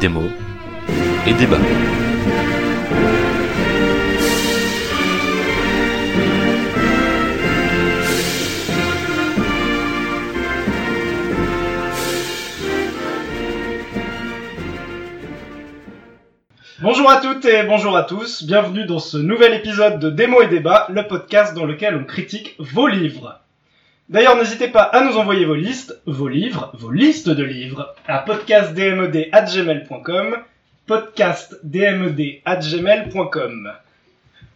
Démo et débat. Bonjour à toutes et bonjour à tous, bienvenue dans ce nouvel épisode de Démo et Débat, le podcast dans lequel on critique vos livres. D'ailleurs, n'hésitez pas à nous envoyer vos listes, vos livres, vos listes de livres à podcastdmed@gmail.com.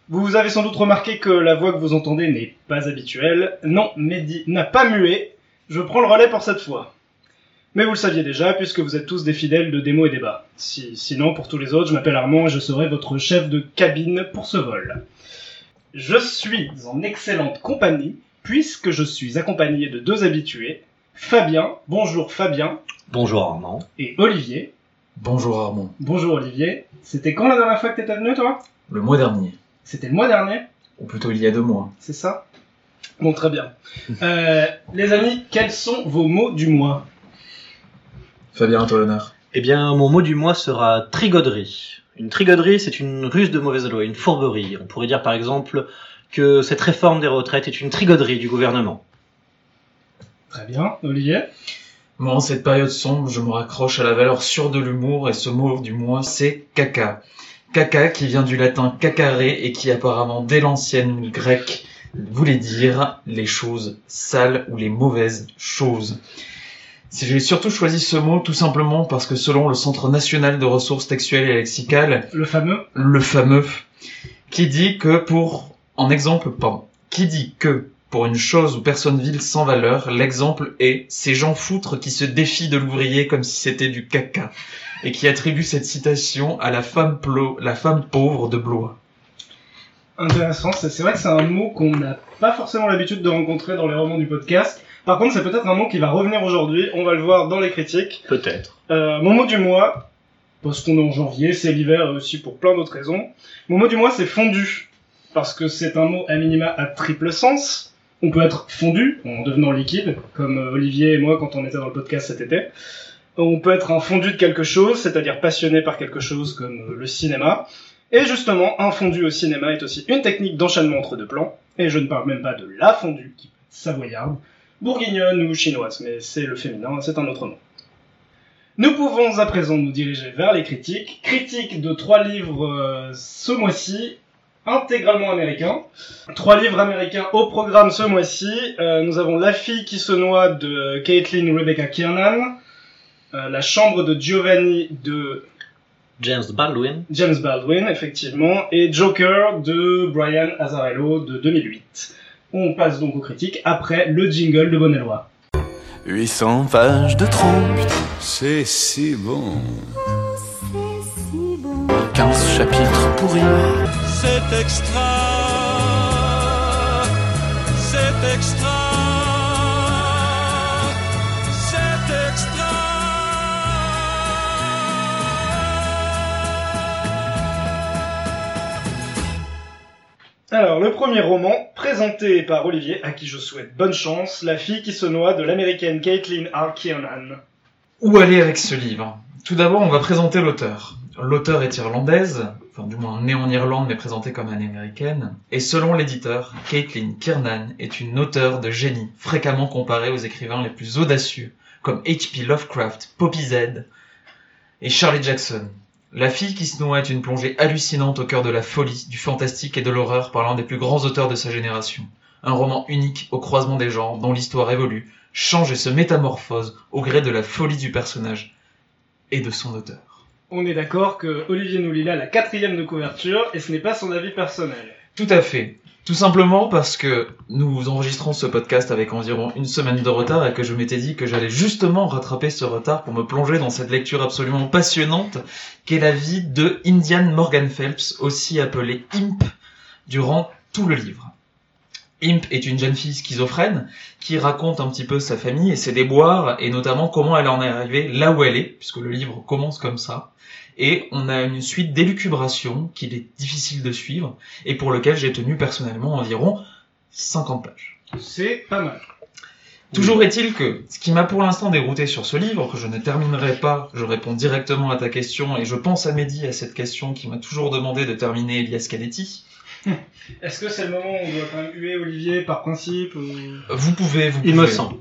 Vous avez sans doute remarqué que la voix que vous entendez n'est pas habituelle. Non, Mehdi n'a pas mué. Je prends le relais pour cette fois. Mais vous le saviez déjà, puisque vous êtes tous des fidèles de démo et débat. Si, sinon, pour tous les autres, je m'appelle Armand et je serai votre chef de cabine pour ce vol. Je suis en excellente compagnie, puisque je suis accompagné de deux habitués, Fabien, bonjour Fabien, Bonjour Armand. et Olivier. Bonjour Armand. Bonjour Olivier. C'était quand la dernière fois que t'étais venu, toi? Le mois dernier, C'était le mois dernier ou plutôt il y a deux mois. C'est ça? Bon, très bien. Euh, les amis, quels sont vos mots du mois? Fabien, l'honneur. Eh bien, mon mot du mois sera trigoderie. Une trigoderie, c'est une ruse de mauvaise loi, une fourberie. On pourrait dire par exemple que cette réforme des retraites est une trigoderie du gouvernement. Très bien. Olivier Moi, en cette période sombre, je me raccroche à la valeur sûre de l'humour et ce mot du mois, c'est caca. Caca qui vient du latin cacaré et qui apparemment dès l'ancienne grecque voulait dire les choses sales ou les mauvaises choses. J'ai surtout choisi ce mot tout simplement parce que selon le Centre national de ressources textuelles et lexicales, Le fameux le fameux, qui dit que pour, en exemple, pardon, qui dit que pour une chose ou personne vile sans valeur, l'exemple est ces gens foutres qui se défient de l'ouvrier comme si c'était du caca, et qui attribue cette citation à la femme, plo- la femme pauvre de Blois. Intéressant, c'est c'est vrai que c'est un mot qu'on n'a pas forcément l'habitude de rencontrer dans les romans du podcast. Par contre, c'est peut-être un mot qui va revenir aujourd'hui, on va le voir dans les critiques. Peut-être. Euh, mon mot du mois, parce qu'on est en janvier, c'est l'hiver et aussi pour plein d'autres raisons. Mon mot du mois, c'est fondu, parce que c'est un mot à minima à triple sens. On peut être fondu en devenant liquide, comme euh, Olivier et moi quand on était dans le podcast cet été. On peut être un fondu de quelque chose, c'est-à-dire passionné par quelque chose comme euh, le cinéma. Et justement, un fondu au cinéma est aussi une technique d'enchaînement entre deux plans. Et je ne parle même pas de la fondue, qui peut être savoyarde, bourguignonne ou chinoise, mais c'est le féminin, c'est un autre nom. Nous pouvons à présent nous diriger vers les critiques. Critiques de trois livres euh, ce mois-ci, intégralement américains. Trois livres américains au programme ce mois-ci. Euh, nous avons La fille qui se noie de Caitlin Rebecca Kiernan. Euh, la chambre de Giovanni de James Baldwin. James Baldwin, effectivement, et Joker de Brian Azzarello de 2008. On passe donc aux critiques après le jingle de Boneloi. 800 pages de trompe, c'est si bon. 15 chapitres pourris. C'est extra, c'est extra, Alors, le premier roman, présenté par Olivier, à qui je souhaite bonne chance, La fille qui se noie de l'américaine Caitlin R. Kiernan. Où aller avec ce livre? Tout d'abord, on va présenter l'auteur. L'auteur est irlandaise, enfin du moins née en Irlande mais présentée comme une américaine, et selon l'éditeur, Caitlin Kiernan est une auteure de génie, fréquemment comparée aux écrivains les plus audacieux, comme H.P. Lovecraft, Poppy Z et Charlie Jackson. La fille qui se noie est une plongée hallucinante au cœur de la folie, du fantastique et de l'horreur par l'un des plus grands auteurs de sa génération. Un roman unique au croisement des genres, dont l'histoire évolue, change et se métamorphose au gré de la folie du personnage et de son auteur. On est d'accord que Olivier nous lit là la quatrième de couverture, et ce n'est pas son avis personnel. Tout à fait. Tout simplement parce que nous enregistrons ce podcast avec environ une semaine de retard et que je m'étais dit que j'allais justement rattraper ce retard pour me plonger dans cette lecture absolument passionnante qu'est la vie de Indian Morgan Phelps, aussi appelé Imp, durant tout le livre. Imp est une jeune fille schizophrène qui raconte un petit peu sa famille et ses déboires et notamment comment elle en est arrivée là où elle est, puisque le livre commence comme ça. Et on a une suite d'élucubrations qu'il est difficile de suivre et pour lequel j'ai tenu personnellement environ 50 pages. C'est pas mal. Toujours est-il que ce qui m'a pour l'instant dérouté sur ce livre, que je ne terminerai pas, je réponds directement à ta question et je pense à Mehdi à cette question qui m'a toujours demandé de terminer Elias Canetti. Est-ce que c'est le moment où on doit quand même huer Olivier par principe ou... Vous pouvez, vous Il pouvez. me semble.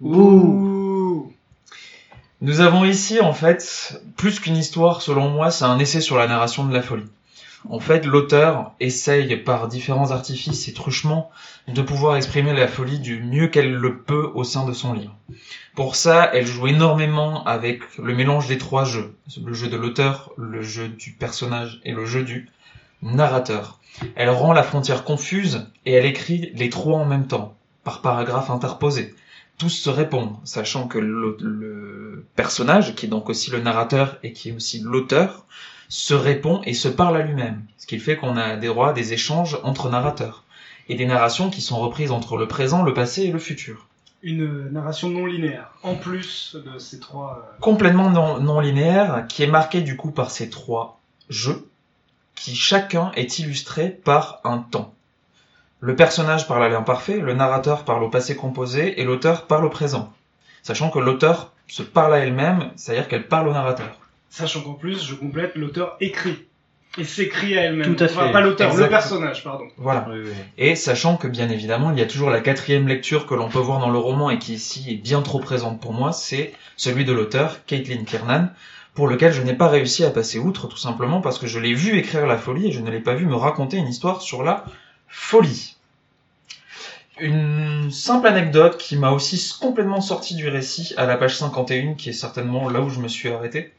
Ouh. Nous avons ici, en fait, plus qu'une histoire, selon moi, c'est un essai sur la narration de la folie. En fait, l'auteur essaye, par différents artifices et truchements, de pouvoir exprimer la folie du mieux qu'elle le peut au sein de son livre. Pour ça, elle joue énormément avec le mélange des trois jeux. Le jeu de l'auteur, le jeu du personnage et le jeu du narrateur. Elle rend la frontière confuse et elle écrit les trois en même temps, par paragraphe interposé tous se répondent, sachant que le, le personnage, qui est donc aussi le narrateur et qui est aussi l'auteur, se répond et se parle à lui-même. Ce qui fait qu'on a des droits des échanges entre narrateurs. Et des narrations qui sont reprises entre le présent, le passé et le futur. Une narration non linéaire, en plus de ces trois... euh, Complètement non, non linéaire, qui est marquée du coup par ces trois jeux, qui chacun est illustré par un temps. Le personnage parle à l'imparfait, le narrateur parle au passé composé et l'auteur parle au présent. Sachant que l'auteur se parle à elle-même, c'est-à-dire qu'elle parle au narrateur. Sachant qu'en plus, je complète, l'auteur écrit. Et s'écrit à elle-même. Tout à Enfin, fait. pas l'auteur, le personnage, pardon. Voilà. Oui, oui. Et sachant que bien évidemment, il y a toujours la quatrième lecture que l'on peut voir dans le roman et qui ici est bien trop présente pour moi, c'est celui de l'auteur, Caitlin Kiernan, pour lequel je n'ai pas réussi à passer outre tout simplement parce que je l'ai vu écrire la folie et je ne l'ai pas vu me raconter une histoire sur la folie. Une simple anecdote qui m'a aussi complètement sorti du récit à la page 51, qui est certainement là où je me suis arrêté,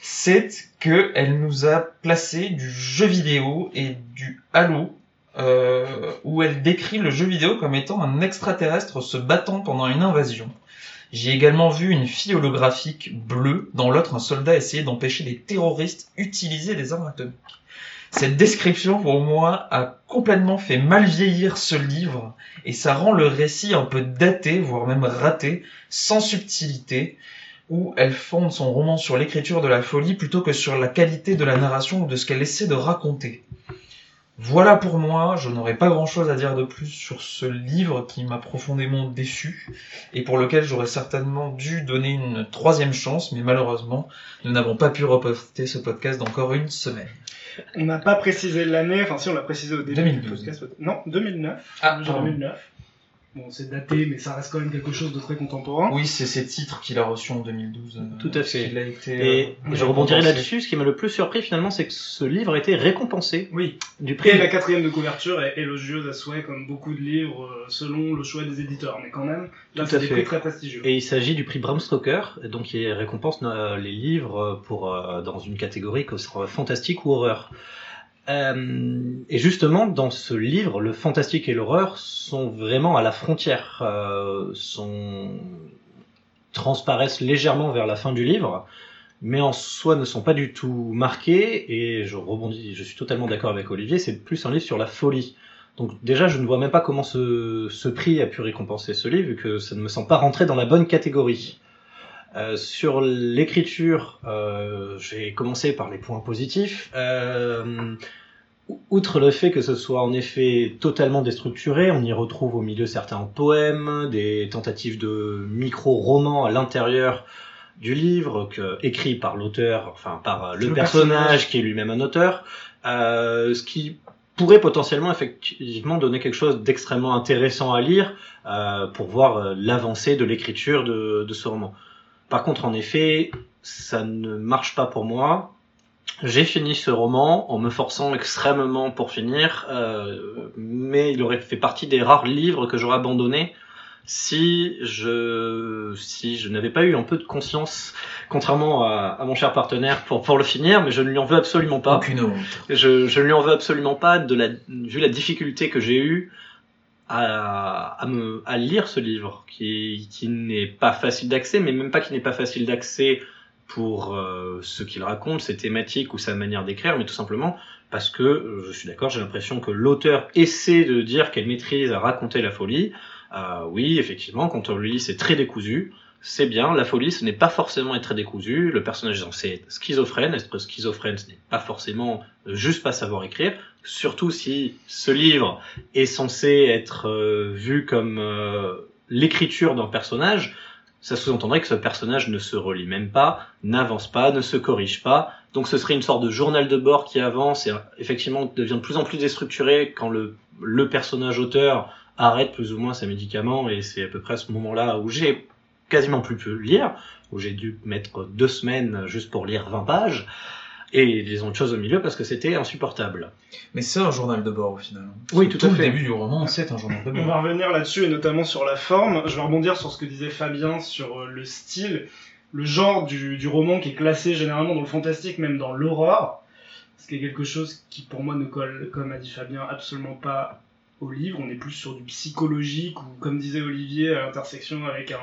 c'est que elle nous a placé du jeu vidéo et du Halo, euh, où elle décrit le jeu vidéo comme étant un extraterrestre se battant pendant une invasion. J'ai également vu une fille holographique bleue, dans l'autre un soldat essayer d'empêcher des terroristes utiliser des armes atomiques. Cette description, pour moi, a complètement fait mal vieillir ce livre, et ça rend le récit un peu daté, voire même raté, sans subtilité, où elle fonde son roman sur l'écriture de la folie plutôt que sur la qualité de la narration ou de ce qu'elle essaie de raconter. Voilà pour moi, je n'aurais pas grand chose à dire de plus sur ce livre qui m'a profondément déçu et pour lequel j'aurais certainement dû donner une troisième chance, mais malheureusement, nous n'avons pas pu reposter ce podcast d'encore une semaine. On n'a pas précisé l'année, enfin si on l'a précisé au début 2012. du podcast. Non, 2009. Ah, J'ai pardon. 2009. Bon, c'est daté, mais ça reste quand même quelque chose de très contemporain. Oui, c'est ces titres qu'il a reçus en 2012. euh, Tout à fait. a été, Et euh, je rebondirai là-dessus. Ce qui m'a le plus surpris finalement, c'est que ce livre a été récompensé Oui. du prix. Et la quatrième de couverture est élogieuse à souhait, comme beaucoup de livres, euh, selon le choix des éditeurs. Mais quand même, là, Tout c'est à des fait. prix très prestigieux. Et il s'agit du prix Bram Stoker, donc qui récompense euh, les livres pour euh, dans une catégorie que sera fantastique ou horreur. Euh, et justement, dans ce livre, le fantastique et l'horreur sont vraiment à la frontière, euh, sont transparaissent légèrement vers la fin du livre, mais en soi ne sont pas du tout marqués. Et je rebondis, je suis totalement d'accord avec Olivier, c'est plus un livre sur la folie. Donc déjà, je ne vois même pas comment ce, prix a pu récompenser ce livre, vu que ça ne me semble pas rentrer dans la bonne catégorie. Euh, sur l'écriture, euh, j'ai commencé par les points positifs. Euh, outre le fait que ce soit en effet totalement déstructuré, on y retrouve au milieu certains poèmes, des tentatives de micro-romans à l'intérieur du livre, que, écrit par l'auteur, enfin par euh, le, Le personnage, personnage. qui est lui-même un auteur, euh, ce qui pourrait potentiellement effectivement donner quelque chose d'extrêmement intéressant à lire euh, pour voir l'avancée de l'écriture de, de ce roman. Par contre, en effet, ça ne marche pas pour moi. J'ai fini ce roman en me forçant extrêmement pour finir, euh, mais il aurait fait partie des rares livres que j'aurais abandonné si je si je n'avais pas eu un peu de conscience, contrairement à, à mon cher partenaire, pour pour le finir, mais je ne lui en veux absolument pas. Aucune honte. Je, je ne lui en veux absolument pas de la, vu la difficulté que j'ai eue à, lire ce livre, qui, n'est pas facile d'accès, mais même pas qui n'est pas facile d'accès pour euh, ce qu'il raconte, ses thématiques ou sa manière d'écrire, mais tout simplement parce que euh, je suis d'accord, j'ai l'impression que l'auteur essaie de dire qu'elle maîtrise à raconter la folie. Euh, oui, effectivement, quand on lit, c'est très décousu. C'est bien, la folie, ce n'est pas forcément être décousu. Le personnage est censé être schizophrène. Être schizophrène, ce n'est pas forcément juste pas savoir écrire. Surtout si ce livre est censé être euh, vu comme euh, l'écriture d'un personnage. Ça sous-entendrait que ce personnage ne se relie même pas, n'avance pas, ne se corrige pas. Donc ce serait une sorte de journal de bord qui avance et effectivement devient de plus en plus déstructuré quand le, le personnage auteur arrête plus ou moins ses médicaments et c'est à peu près à ce moment-là où j'ai quasiment plus pu lire, où j'ai dû mettre deux semaines juste pour lire 20 pages et des autres choses au milieu parce que c'était insupportable. Mais c'est un journal de bord au final. Oui, tout à le fait. début du roman, c'est un journal de On bord. va revenir là-dessus et notamment sur la forme. Je vais rebondir sur ce que disait Fabien sur euh, le style, le genre du, du roman qui est classé généralement dans le fantastique, même dans l'horreur. Ce qui est quelque chose qui pour moi ne colle, comme a dit Fabien, absolument pas au livre. On est plus sur du psychologique ou comme disait Olivier, à l'intersection avec un,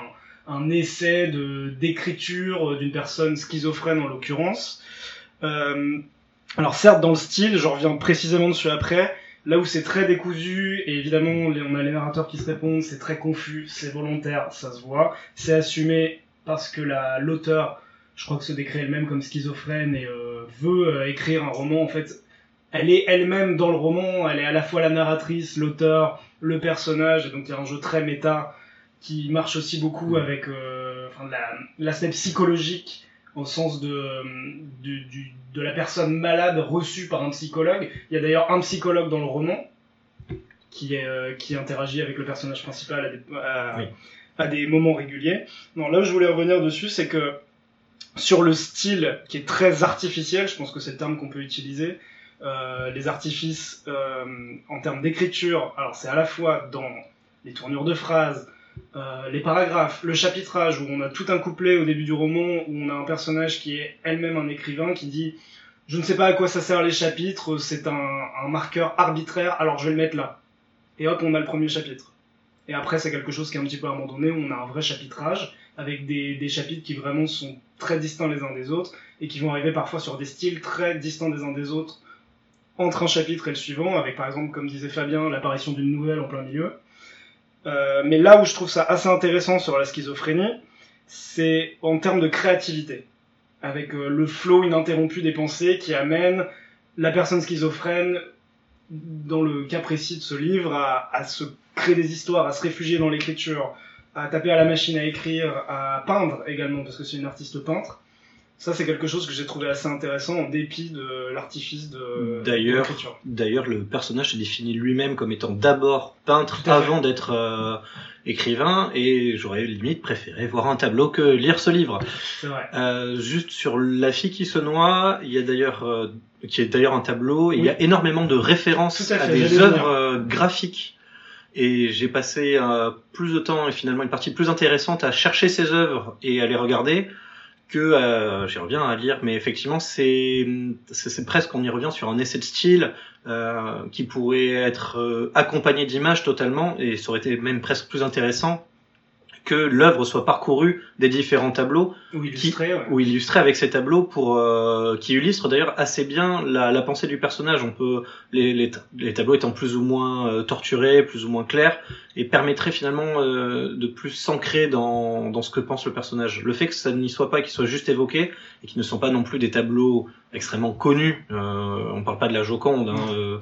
un essai de d'écriture d'une personne schizophrène en l'occurrence. Euh, alors certes dans le style, je reviens précisément dessus après, là où c'est très décousu, et évidemment on a les narrateurs qui se répondent, c'est très confus, c'est volontaire, ça se voit, c'est assumé parce que la- l'auteur, je crois que se décrit elle-même comme schizophrène et euh, veut euh, écrire un roman, en fait, elle est elle-même dans le roman, elle est à la fois la narratrice, l'auteur, le personnage, et donc il y a un jeu très méta qui marche aussi beaucoup avec euh, enfin, la- l'aspect psychologique au sens de, euh, du- de la personne malade reçue par un psychologue. Il y a d'ailleurs un psychologue dans le roman qui, est, euh, qui interagit avec le personnage principal à des, à- Oui. à des moments réguliers. Non, là où je voulais revenir dessus, c'est que sur le style qui est très artificiel, je pense que c'est le terme qu'on peut utiliser, euh, les artifices euh, en termes d'écriture, alors c'est à la fois dans les tournures de phrases, euh, les paragraphes, le chapitrage où on a tout un couplet au début du roman où on a un personnage qui est elle-même un écrivain qui dit je ne sais pas à quoi ça sert les chapitres, c'est un, marqueur arbitraire, alors je vais le mettre là. Et hop, on a le premier chapitre. Et après, c'est quelque chose qui est un petit peu abandonné, où on a un vrai chapitrage, avec des, chapitres qui vraiment sont très distincts les uns des autres, et qui vont arriver parfois sur des styles très distincts des uns des autres, entre un chapitre et le suivant, avec par exemple, comme disait Fabien, l'apparition d'une nouvelle en plein milieu. Euh, mais là où je trouve ça assez intéressant sur la schizophrénie, c'est en termes de créativité, avec euh, le flow ininterrompu des pensées qui amène la personne schizophrène, dans le cas précis de ce livre, à se créer des histoires, à se réfugier dans l'écriture, à taper à la machine à écrire, à peindre également, parce que c'est une artiste peintre. Ça, c'est quelque chose que j'ai trouvé assez intéressant en dépit de l'artifice de D'ailleurs. D'ailleurs, le personnage se définit lui-même comme étant d'abord peintre avant d'être euh, écrivain, et j'aurais limite préféré voir un tableau que lire ce livre. C'est vrai. Euh, juste sur la fille qui se noie, il y a d'ailleurs, euh, qui est d'ailleurs un tableau, il y a énormément de références à des œuvres graphiques. Et j'ai passé euh, plus de temps et finalement une partie plus intéressante à chercher ces œuvres et à les regarder que euh, j'y reviens à lire. Mais effectivement, c'est presque on y revient sur un essai de style euh, qui pourrait être euh, accompagné d'images totalement et ça aurait été même presque plus intéressant que l'œuvre soit parcourue des différents tableaux Ou illustré, ouais. ou illustré avec ces tableaux pour euh, qui illustrent d'ailleurs assez bien la, la pensée du personnage. On peut les, les, les tableaux étant plus ou moins euh, torturés, plus ou moins clairs, et permettraient finalement euh, de plus s'ancrer dans, dans ce que pense le personnage. Le fait que ça n'y soit pas, qu'il soit juste évoqué et qu'ils ne sont pas non plus des tableaux extrêmement connus. Euh, on parle pas de la Joconde, hein, euh,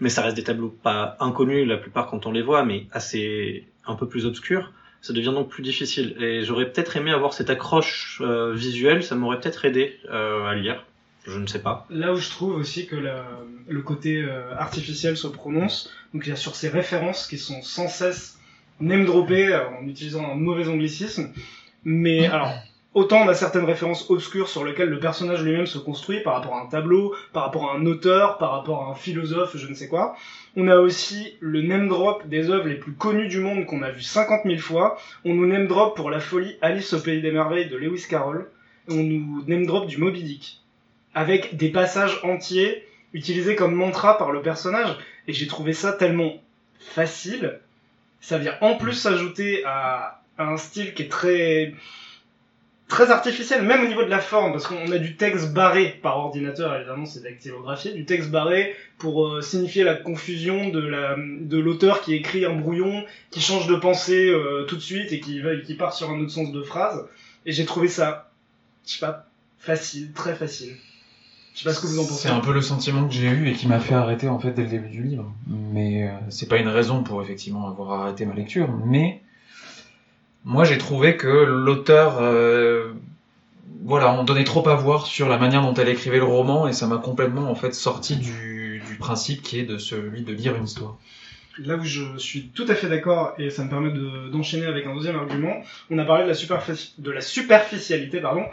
mais ça reste des tableaux pas inconnus la plupart quand on les voit, mais assez un peu plus obscurs ça devient donc plus difficile. Et j'aurais peut-être aimé avoir cette accroche euh, visuelle, ça m'aurait peut-être aidé euh, à lire. Je ne sais pas. Là où je trouve aussi que la- le côté euh, artificiel se prononce, donc il y a sur ces références qui sont sans cesse name droppées euh, en utilisant un mauvais anglicisme, mais alors autant on a certaines références obscures sur lesquelles le personnage lui-même se construit par rapport à un tableau, par rapport à un auteur, par rapport à un philosophe, je ne sais quoi. On a aussi le name drop des œuvres les plus connues du monde qu'on a vu 50 000 fois. On nous name drop pour la folie Alice au pays des merveilles de Lewis Carroll. On nous name drop du Moby Dick avec des passages entiers utilisés comme mantra par le personnage. Et j'ai trouvé ça tellement facile. Ça vient en plus s'ajouter à un style qui est très très artificiel, même au niveau de la forme, parce qu'on a du texte barré par ordinateur, évidemment c'est dactylographié, du texte barré pour euh, signifier la confusion de la de l'auteur qui écrit un brouillon, qui change de pensée euh, tout de suite et qui part sur un autre sens de phrase. Et j'ai trouvé ça, je sais pas, facile, très facile. Je sais pas ce que vous en pensez. C'est un peu le sentiment que j'ai eu et qui m'a fait arrêter en fait dès le début du livre. Mais euh, c'est pas une raison pour effectivement avoir arrêté ma lecture. Mais moi j'ai trouvé que l'auteur, euh, voilà, on donnait trop à voir sur la manière dont elle écrivait le roman et ça m'a complètement en fait sorti du, principe qui est de celui de lire une histoire. Là où je suis tout à fait d'accord et ça me permet de- d'enchaîner avec un deuxième argument, on a parlé de la, superfici- de la superficialité, pardon,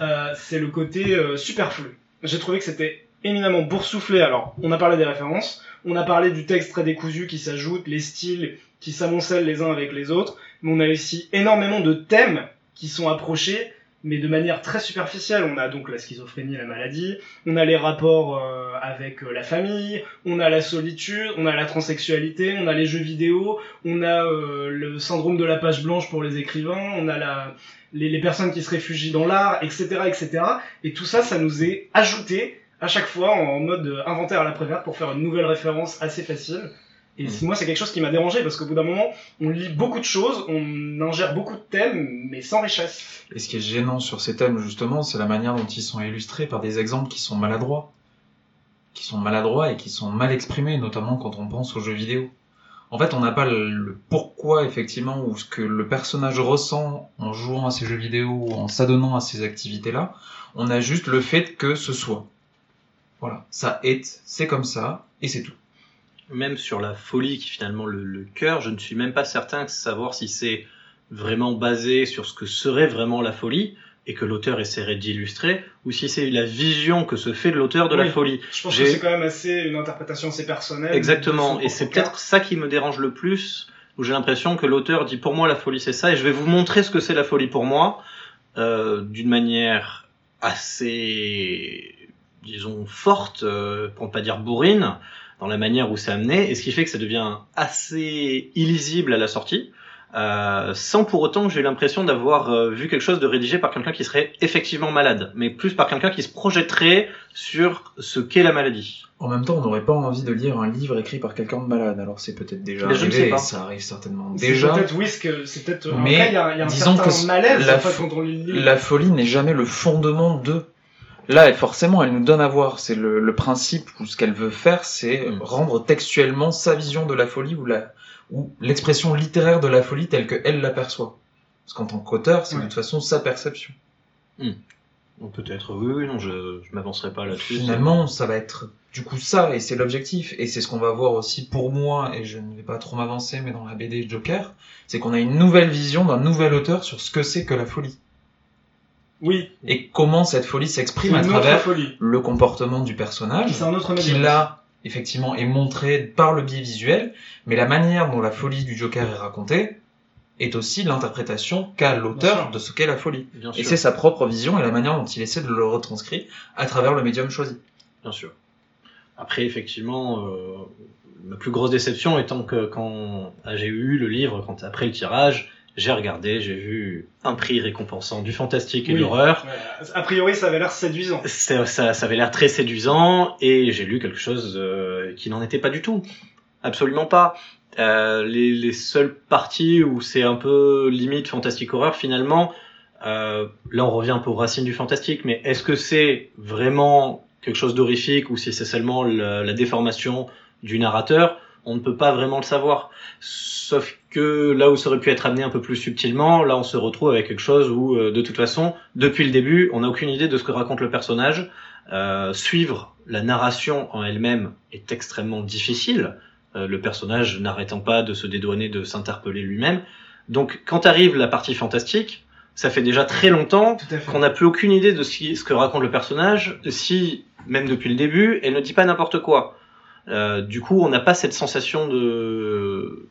euh, c'est le côté euh, superflu. J'ai trouvé que c'était éminemment boursouflé. Alors, on a parlé des références, on a parlé du texte très décousu qui s'ajoute, les styles qui s'amoncellent les uns avec les autres, mais on a aussi énormément de thèmes qui sont approchés, mais de manière très superficielle. On a donc la schizophrénie, la maladie, on a les rapports euh, avec euh, la famille, on a la solitude, on a la transsexualité, on a les jeux vidéo, on a euh, le syndrome de la page blanche pour les écrivains, on a les, personnes qui se réfugient dans l'art, etc., etc. Et tout ça, ça nous est ajouté à chaque fois en mode inventaire à la préverte pour faire une nouvelle référence assez facile. Et c'est- moi, c'est quelque chose qui m'a dérangé parce qu'au bout d'un moment, on lit beaucoup de choses, on ingère beaucoup de thèmes, mais sans richesse. Et ce qui est gênant sur ces thèmes, justement, c'est la manière dont ils sont illustrés par des exemples qui sont maladroits. Qui sont maladroits et qui sont mal exprimés, notamment quand on pense aux jeux vidéo. En fait, on n'a pas le, le pourquoi, effectivement, ou ce que le personnage ressent en jouant à ces jeux vidéo ou en s'adonnant à ces activités-là. On a juste le fait que ce soit. Voilà. Ça est, c'est comme ça, et c'est tout. Même sur la folie qui est finalement le, le cœur, je ne suis même pas certain de savoir si c'est vraiment basé sur ce que serait vraiment la folie et que l'auteur essaierait d'illustrer, ou si c'est la vision que se fait de l'auteur de la folie. Je pense que c'est quand même assez une interprétation assez personnelle. Exactement, et c'est peut-être ça qui me dérange le plus, où j'ai l'impression que l'auteur dit pour moi la folie c'est ça, et je vais vous montrer ce que c'est la folie pour moi, euh, d'une manière assez, disons, forte, euh, pour ne pas dire bourrine, dans la manière où c'est amené, et ce qui fait que ça devient assez illisible à la sortie, euh, sans pour autant que j'ai eu l'impression d'avoir euh, vu quelque chose de rédigé par quelqu'un qui serait effectivement malade, mais plus par quelqu'un qui se projetterait sur ce qu'est la maladie. En même temps, on n'aurait pas envie de lire un livre écrit par quelqu'un de malade, alors c'est peut-être déjà Mais je ne arrivé, sais pas. ça arrive certainement C'est déjà. peut-être oui, c'est peut-être. Mais Après, y a, y a un disons que malaise la en fait, quand on lit. La folie n'est jamais le fondement de. Là, forcément, elle nous donne à voir. C'est le, le principe ou ce qu'elle veut faire, c'est Mm. rendre textuellement sa vision de la folie ou la ou l'expression littéraire de la folie telle que elle l'aperçoit. Parce qu'en tant qu'auteur, c'est Ouais. de toute façon sa perception. Donc Peut-être, oui, oui, non, je, je m'avancerai pas là-dessus. Finalement, ça va être du coup ça, et c'est l'objectif, et c'est ce qu'on va voir aussi pour moi, et je ne vais pas trop m'avancer, mais dans la BD Joker, c'est qu'on a une nouvelle vision d'un nouvel auteur sur ce que c'est que la folie. Oui, Et comment cette folie s'exprime à travers le comportement du personnage, C'est un autre qui là, effectivement, est montré par le biais visuel, mais la manière dont la folie du Joker est racontée est aussi l'interprétation qu'a l'auteur de ce qu'est la folie. Bien Et c'est sa propre vision et la manière dont il essaie de le retranscrire à travers le médium choisi. bien sûr. Après, effectivement, euh, ma plus grosse déception étant que quand ah, j'ai eu le livre, quand après le tirage, j'ai regardé, j'ai vu un prix récompensant du fantastique et de l'horreur. A priori, ça avait l'air séduisant. Ça, ça, ça avait l'air très séduisant et j'ai lu quelque chose euh, qui n'en était pas du tout. Absolument pas. Euh, les, les seules parties où c'est un peu limite fantastique horreur finalement, euh, là on revient un peu aux racines du fantastique, mais est-ce que c'est vraiment quelque chose d'horrifique ou si c'est seulement la, la déformation du narrateur? On ne peut pas vraiment le savoir. Sauf que là où ça aurait pu être amené un peu plus subtilement, là on se retrouve avec quelque chose où euh, de toute façon, depuis le début, on n'a aucune idée de ce que raconte le personnage. Euh, suivre la narration en elle-même est extrêmement difficile, euh, le personnage n'arrêtant pas de se dédouaner, de s'interpeller lui-même. Donc quand arrive la partie fantastique, ça fait déjà très longtemps qu'on n'a plus aucune idée de ce que raconte le personnage, si, même depuis le début, elle ne dit pas n'importe quoi. Euh, du coup, on n'a pas cette sensation de,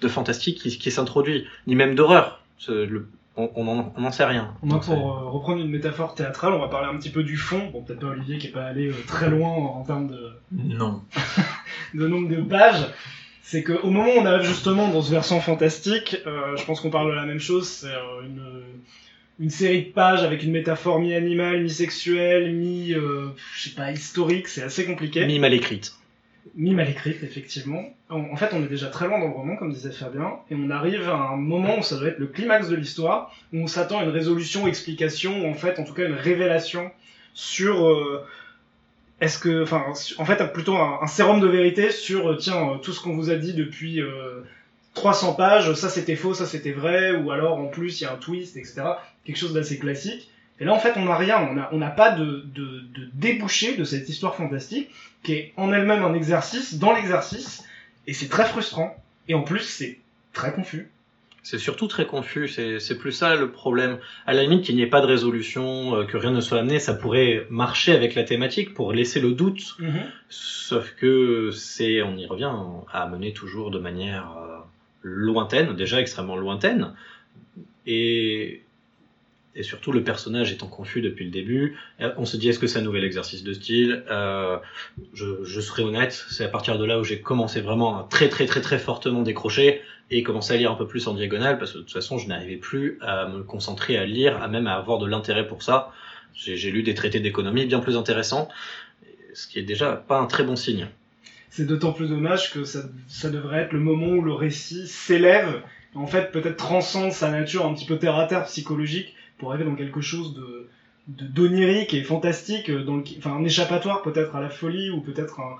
de fantastique qui, qui s'introduit, ni même d'horreur. Le- On n'en sait rien. Moi, Donc, pour euh, reprendre une métaphore théâtrale, on va parler un petit peu du fond. Bon, peut-être pas Olivier qui est pas allé euh, très loin en termes de, Non. de nombre de pages. C'est qu'au moment où on arrive justement dans ce versant fantastique, euh, je pense qu'on parle de la même chose. C'est euh, une, une série de pages avec une métaphore mi-animale, mi-sexuelle, mi, euh, je sais pas, historique, c'est assez compliqué. Mi mal écrite. Mi mal écrite, effectivement. En, fait, on est déjà très loin dans le roman, comme disait Fabien, et on arrive à un moment où ça doit être le climax de l'histoire, où on s'attend à une résolution, explication, ou en fait, en tout cas, une révélation sur euh, est-ce que, enfin, en fait, plutôt un, sérum de vérité sur, euh, tiens, euh, tout ce qu'on vous a dit depuis euh, 300 pages, ça c'était faux, ça c'était vrai, ou alors en plus il y a un twist, etc. Quelque chose d'assez classique. Et là, en fait, on n'a rien, on n'a pas de débouché de cette histoire fantastique qui est en elle-même un exercice dans l'exercice, et c'est très frustrant. Et en plus, c'est très confus. C'est surtout très confus, c'est plus ça le problème. À la limite qu'il n'y ait pas de résolution, euh, que rien ne soit amené, ça pourrait marcher avec la thématique pour laisser le doute. Sauf que c'est, on y revient, à mener toujours de manière euh, lointaine, déjà extrêmement lointaine, et, et surtout le personnage étant confus depuis le début, euh, on se dit est-ce que c'est un nouvel exercice de style? Euh, je, je serai honnête, c'est à partir de là où j'ai commencé vraiment à très très très très fortement décrocher et commencer à lire un peu plus en diagonale parce que de toute façon je n'arrivais plus à me concentrer à lire, à même à avoir de l'intérêt pour ça. J'ai lu des traités d'économie bien plus intéressants, ce qui est déjà pas un très bon signe. C'est d'autant plus dommage que ça, ça devrait être le moment où le récit s'élève, en fait peut-être transcende sa nature un petit peu terre à terre psychologique pour arriver dans quelque chose de d'onirique et fantastique, euh, dans le, enfin un échappatoire peut-être à la folie ou peut-être un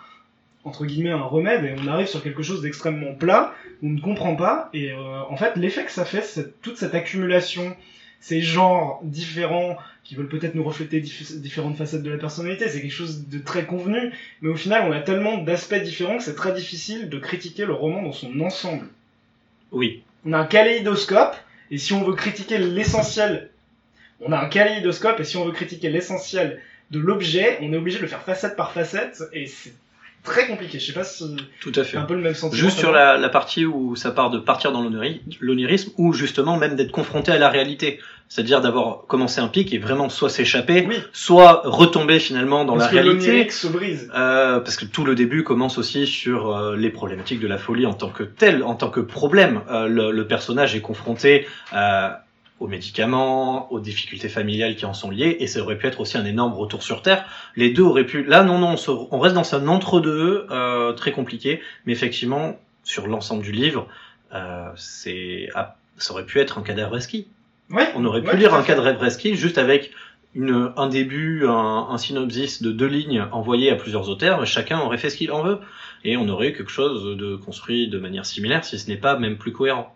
entre guillemets un remède et on arrive sur quelque chose d'extrêmement plat où on ne comprend pas et euh, en fait l'effet que ça fait c'est toute cette accumulation ces genres différents qui veulent peut-être nous refléter dif- différentes facettes de la personnalité c'est quelque chose de très convenu mais au final, on a tellement d'aspects différents que c'est très difficile de critiquer le roman dans son ensemble. Oui, On a un kaléidoscope, et si on veut critiquer l'essentiel, on a un kaléidoscope, et si on veut critiquer l'essentiel de l'objet, on est obligé de le faire facette par facette, et c'est très compliqué. Je sais pas si tout à c'est fait. un peu le même sentiment. Juste sur la, la partie où ça part de partir dans l'oniri- l'onirisme ou justement même d'être confronté à la réalité. C'est-à-dire d'avoir commencé un pic et vraiment soit s'échapper, Oui, soit retomber finalement dans parce la que réalité. se brise. Euh, parce que tout le début commence aussi sur euh, les problématiques de la folie en tant que telle, en tant que problème. Euh, le, le personnage est confronté aux médicaments, aux difficultés familiales qui en sont liées, et ça aurait pu être aussi un énorme retour sur Terre. Les deux auraient pu... Là, non, non, on, se- on reste dans un entre-deux euh, très compliqué, mais effectivement, sur l'ensemble du livre, euh, c'est... ah, ça aurait pu être un cadavre ski. Ouais, On aurait pu ouais, lire un Evreski juste avec une, un début, un, un synopsis de deux lignes envoyé à plusieurs auteurs, chacun aurait fait ce qu'il en veut. Et on aurait eu quelque chose de construit de manière similaire, si ce n'est pas même plus cohérent.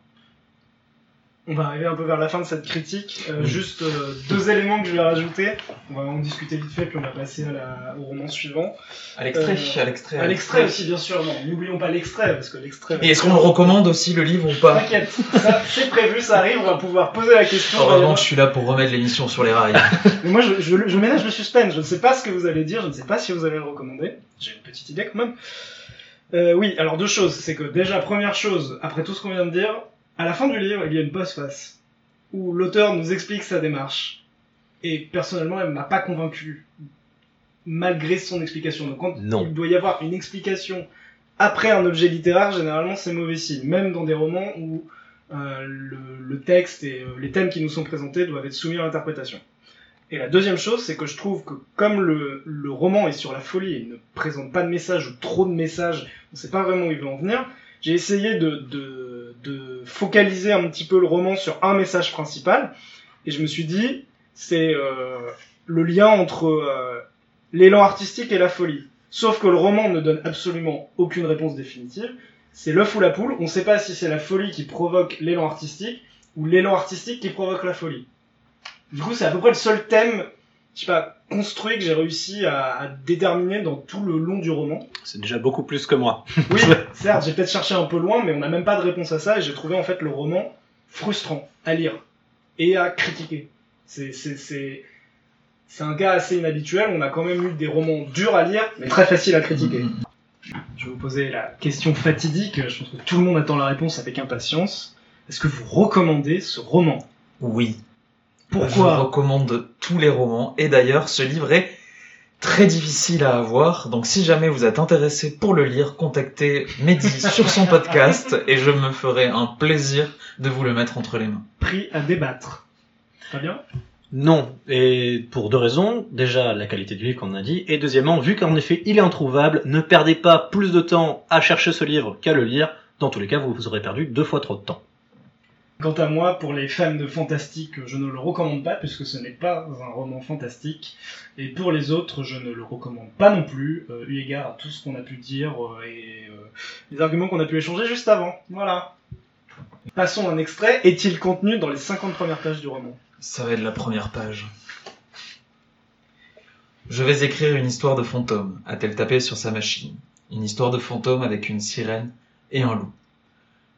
On va arriver un peu vers la fin de cette critique. Euh. Juste euh, deux éléments que je vais rajouter. On va en discuter vite fait, puis on va passer à la- au roman suivant. À l'extrait, Euh, à l'extrait. À l'extrait aussi, bien sûr. N'oublions pas l'extrait, parce que l'extrait... Et est-ce qu'on le recommande aussi le livre ou pas T'inquiète, ça, c'est prévu, ça arrive, on va pouvoir poser la question. Heureusement, je suis là pour remettre l'émission sur les rails. Mais moi, je, je, je ménage le suspense, je ne sais pas ce que vous allez dire, je ne sais pas si vous allez le recommander. J'ai une petite idée quand même. Euh, oui, alors deux choses. C'est que déjà, première chose, après tout ce qu'on vient de dire, à la fin du livre, il y a une postface où l'auteur nous explique sa démarche. Et personnellement, elle m'a pas convaincu, malgré son explication. Donc quand Non. il doit y avoir une explication après un objet littéraire, généralement c'est mauvais signe. Même dans des romans où euh, le, le texte et euh, les thèmes qui nous sont présentés doivent être soumis à l'interprétation. Et la deuxième chose, c'est que je trouve que comme le, le roman est sur la folie et ne présente pas de message ou trop de messages, on sait pas vraiment où il veut en venir, j'ai essayé de, de, de focaliser un petit peu le roman sur un message principal, et je me suis dit, c'est euh, le lien entre euh, l'élan artistique et la folie. Sauf que le roman ne donne absolument aucune réponse définitive. C'est l'œuf ou la poule. On ne sait pas si c'est la folie qui provoque l'élan artistique ou l'élan artistique qui provoque la folie. Du coup, c'est à peu près le seul thème, je sais pas, construit que j'ai réussi à, à déterminer dans tout le long du roman. C'est déjà beaucoup plus que moi. Oui, certes, j'ai peut-être cherché un peu loin, mais on n'a même pas de réponse à ça, et j'ai trouvé en fait le roman frustrant à lire et à critiquer. C'est, c'est, c'est, c'est un cas assez inhabituel, on a quand même eu des romans durs à lire, mais très faciles à critiquer. Je vais vous poser la question fatidique, je pense que tout le monde attend la réponse avec impatience. Est-ce que vous recommandez ce roman? Oui. Je Pourquoi recommande tous les romans. Et d'ailleurs, ce livre est très difficile à avoir. Donc si jamais vous êtes intéressé pour le lire, contactez Mehdi sur son podcast et je me ferai un plaisir de vous le mettre entre les mains. Prix à débattre. Très bien. Non, et pour deux raisons. Déjà, la qualité du livre, comme on a dit. Et deuxièmement, vu qu'en effet, il est introuvable, ne perdez pas plus de temps à chercher ce livre qu'à le lire. Dans tous les cas, vous vous aurez perdu deux fois trop de temps. Quant à moi, pour les fans de fantastique, je ne le recommande pas puisque ce n'est pas un roman fantastique. Et pour les autres, je ne le recommande pas non plus, euh, eu égard à tout ce qu'on a pu dire euh, et euh, les arguments qu'on a pu échanger juste avant. Voilà. Passons à un extrait. Est-il contenu dans les 50 premières pages du roman? Ça va être la première page. Je vais écrire une histoire de fantôme, a-t-elle tapé sur sa machine. Une histoire de fantôme avec une sirène et un loup.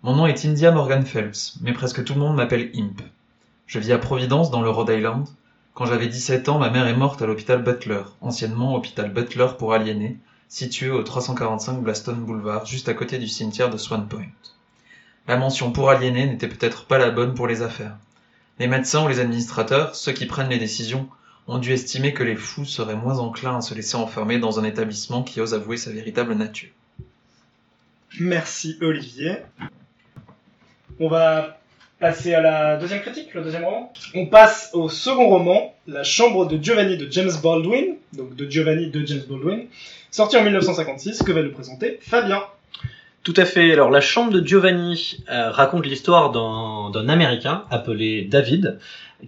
Mon nom est India Morgan Phelps, mais presque tout le monde m'appelle Imp. Je vis à Providence, dans le Rhode Island. Quand j'avais 17 ans, ma mère est morte à l'hôpital Butler, anciennement hôpital Butler pour aliénés, situé au 345 Blaston Boulevard, juste à côté du cimetière de Swan Point. La mention pour aliénés n'était peut-être pas la bonne pour les affaires. Les médecins ou les administrateurs, ceux qui prennent les décisions, ont dû estimer que les fous seraient moins enclins à se laisser enfermer dans un établissement qui ose avouer sa véritable nature. Merci Olivier. On va passer à la deuxième critique, le deuxième roman. On passe au second roman, La chambre de Giovanni de James Baldwin, donc de Giovanni de James Baldwin, sorti en 1956, que va nous présenter Fabien. Tout à fait. Alors, la chambre de Giovanni euh, raconte l'histoire d'un Américain appelé David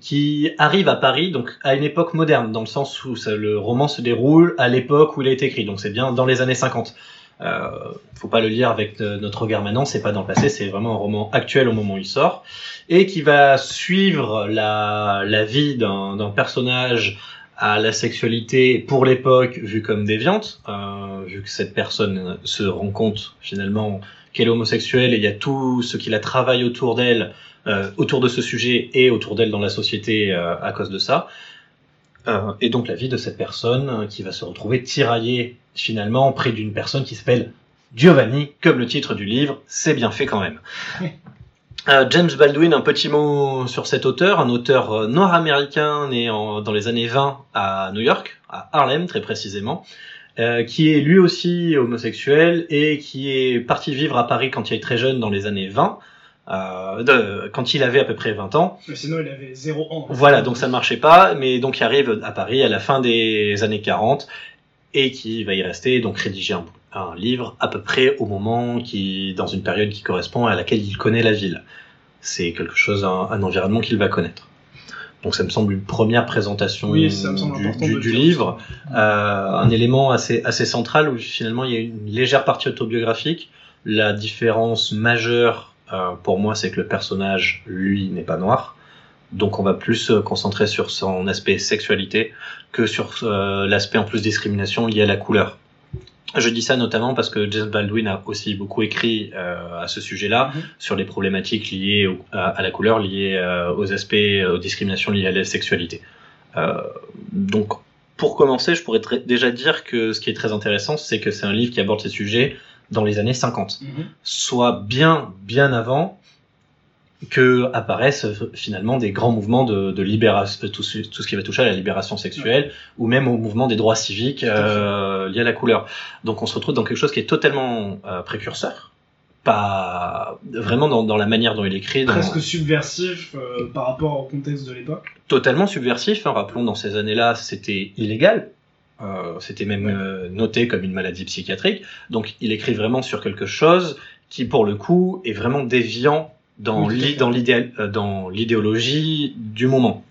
qui arrive à Paris, donc à une époque moderne, dans le sens où le roman se déroule à l'époque où il a été écrit, donc c'est bien dans les années 50. Euh, faut pas le lire avec notre regard maintenant, c'est pas dans le passé, c'est vraiment un roman actuel au moment où il sort, et qui va suivre la, la vie d'un d'un personnage à la sexualité pour l'époque vue comme déviante, euh, vu que cette personne se rend compte finalement qu'elle est homosexuelle et il y a tout ce qui la travaille autour d'elle, euh, autour de ce sujet et autour d'elle dans la société euh, à cause de ça. Euh, et donc la vie de cette personne euh, qui va se retrouver tiraillée finalement près d'une personne qui s'appelle Giovanni, comme le titre du livre, c'est bien fait quand même. Euh, James Baldwin, un petit mot sur cet auteur, un auteur euh, nord-américain né en- dans les années 20 à New York, à Harlem très précisément, euh, qui est lui aussi homosexuel et qui est parti vivre à Paris quand il est très jeune dans les années 20, euh, de- quand il avait à peu près 20 ans. Mais sinon, il avait 0 ans. Voilà, donc ça ne marchait pas, mais donc il arrive à Paris à la fin des années 40 et qui va y rester, donc rédiger un, un livre à peu près au moment qui, dans une période qui correspond à laquelle il connaît la ville. C'est quelque chose, un, un environnement qu'il va connaître. Donc ça me semble une première présentation Oui, ça me semble du, du- du livre, Euh, un élément assez, assez central où finalement il y a une légère partie autobiographique. La différence majeure euh, pour moi, c'est que le personnage, lui, n'est pas noir. Donc on va plus se concentrer sur son aspect sexualité que sur euh, l'aspect en plus discrimination lié à la couleur. Je dis ça notamment parce que James Baldwin a aussi beaucoup écrit euh, à ce sujet-là Mhm. sur les problématiques liées au- à, à la couleur, liées euh, aux aspects, aux discriminations liées à la sexualité. Donc pour commencer, je pourrais déjà dire que ce qui est très intéressant, c'est que c'est un livre qui aborde ces sujets dans les années 50 Mhm. soit bien bien avant que apparaissent euh, finalement des grands mouvements de, de libération, tout, ce- tout ce qui va toucher à la libération sexuelle, ou même au mouvement des droits civiques euh, liés à la couleur. Donc on se retrouve dans quelque chose qui est totalement euh, précurseur, pas vraiment dans, dans la manière dont il écrit, dans- Presque subversif euh, par rapport au contexte de l'époque. totalement subversif. hein. Rappelons, dans ces années-là, c'était illégal. Euh, c'était même euh, noté comme une maladie psychiatrique. Donc, il écrit vraiment sur quelque chose qui, pour le coup, est vraiment déviant dans Oui, euh, dans l'idéologie du moment.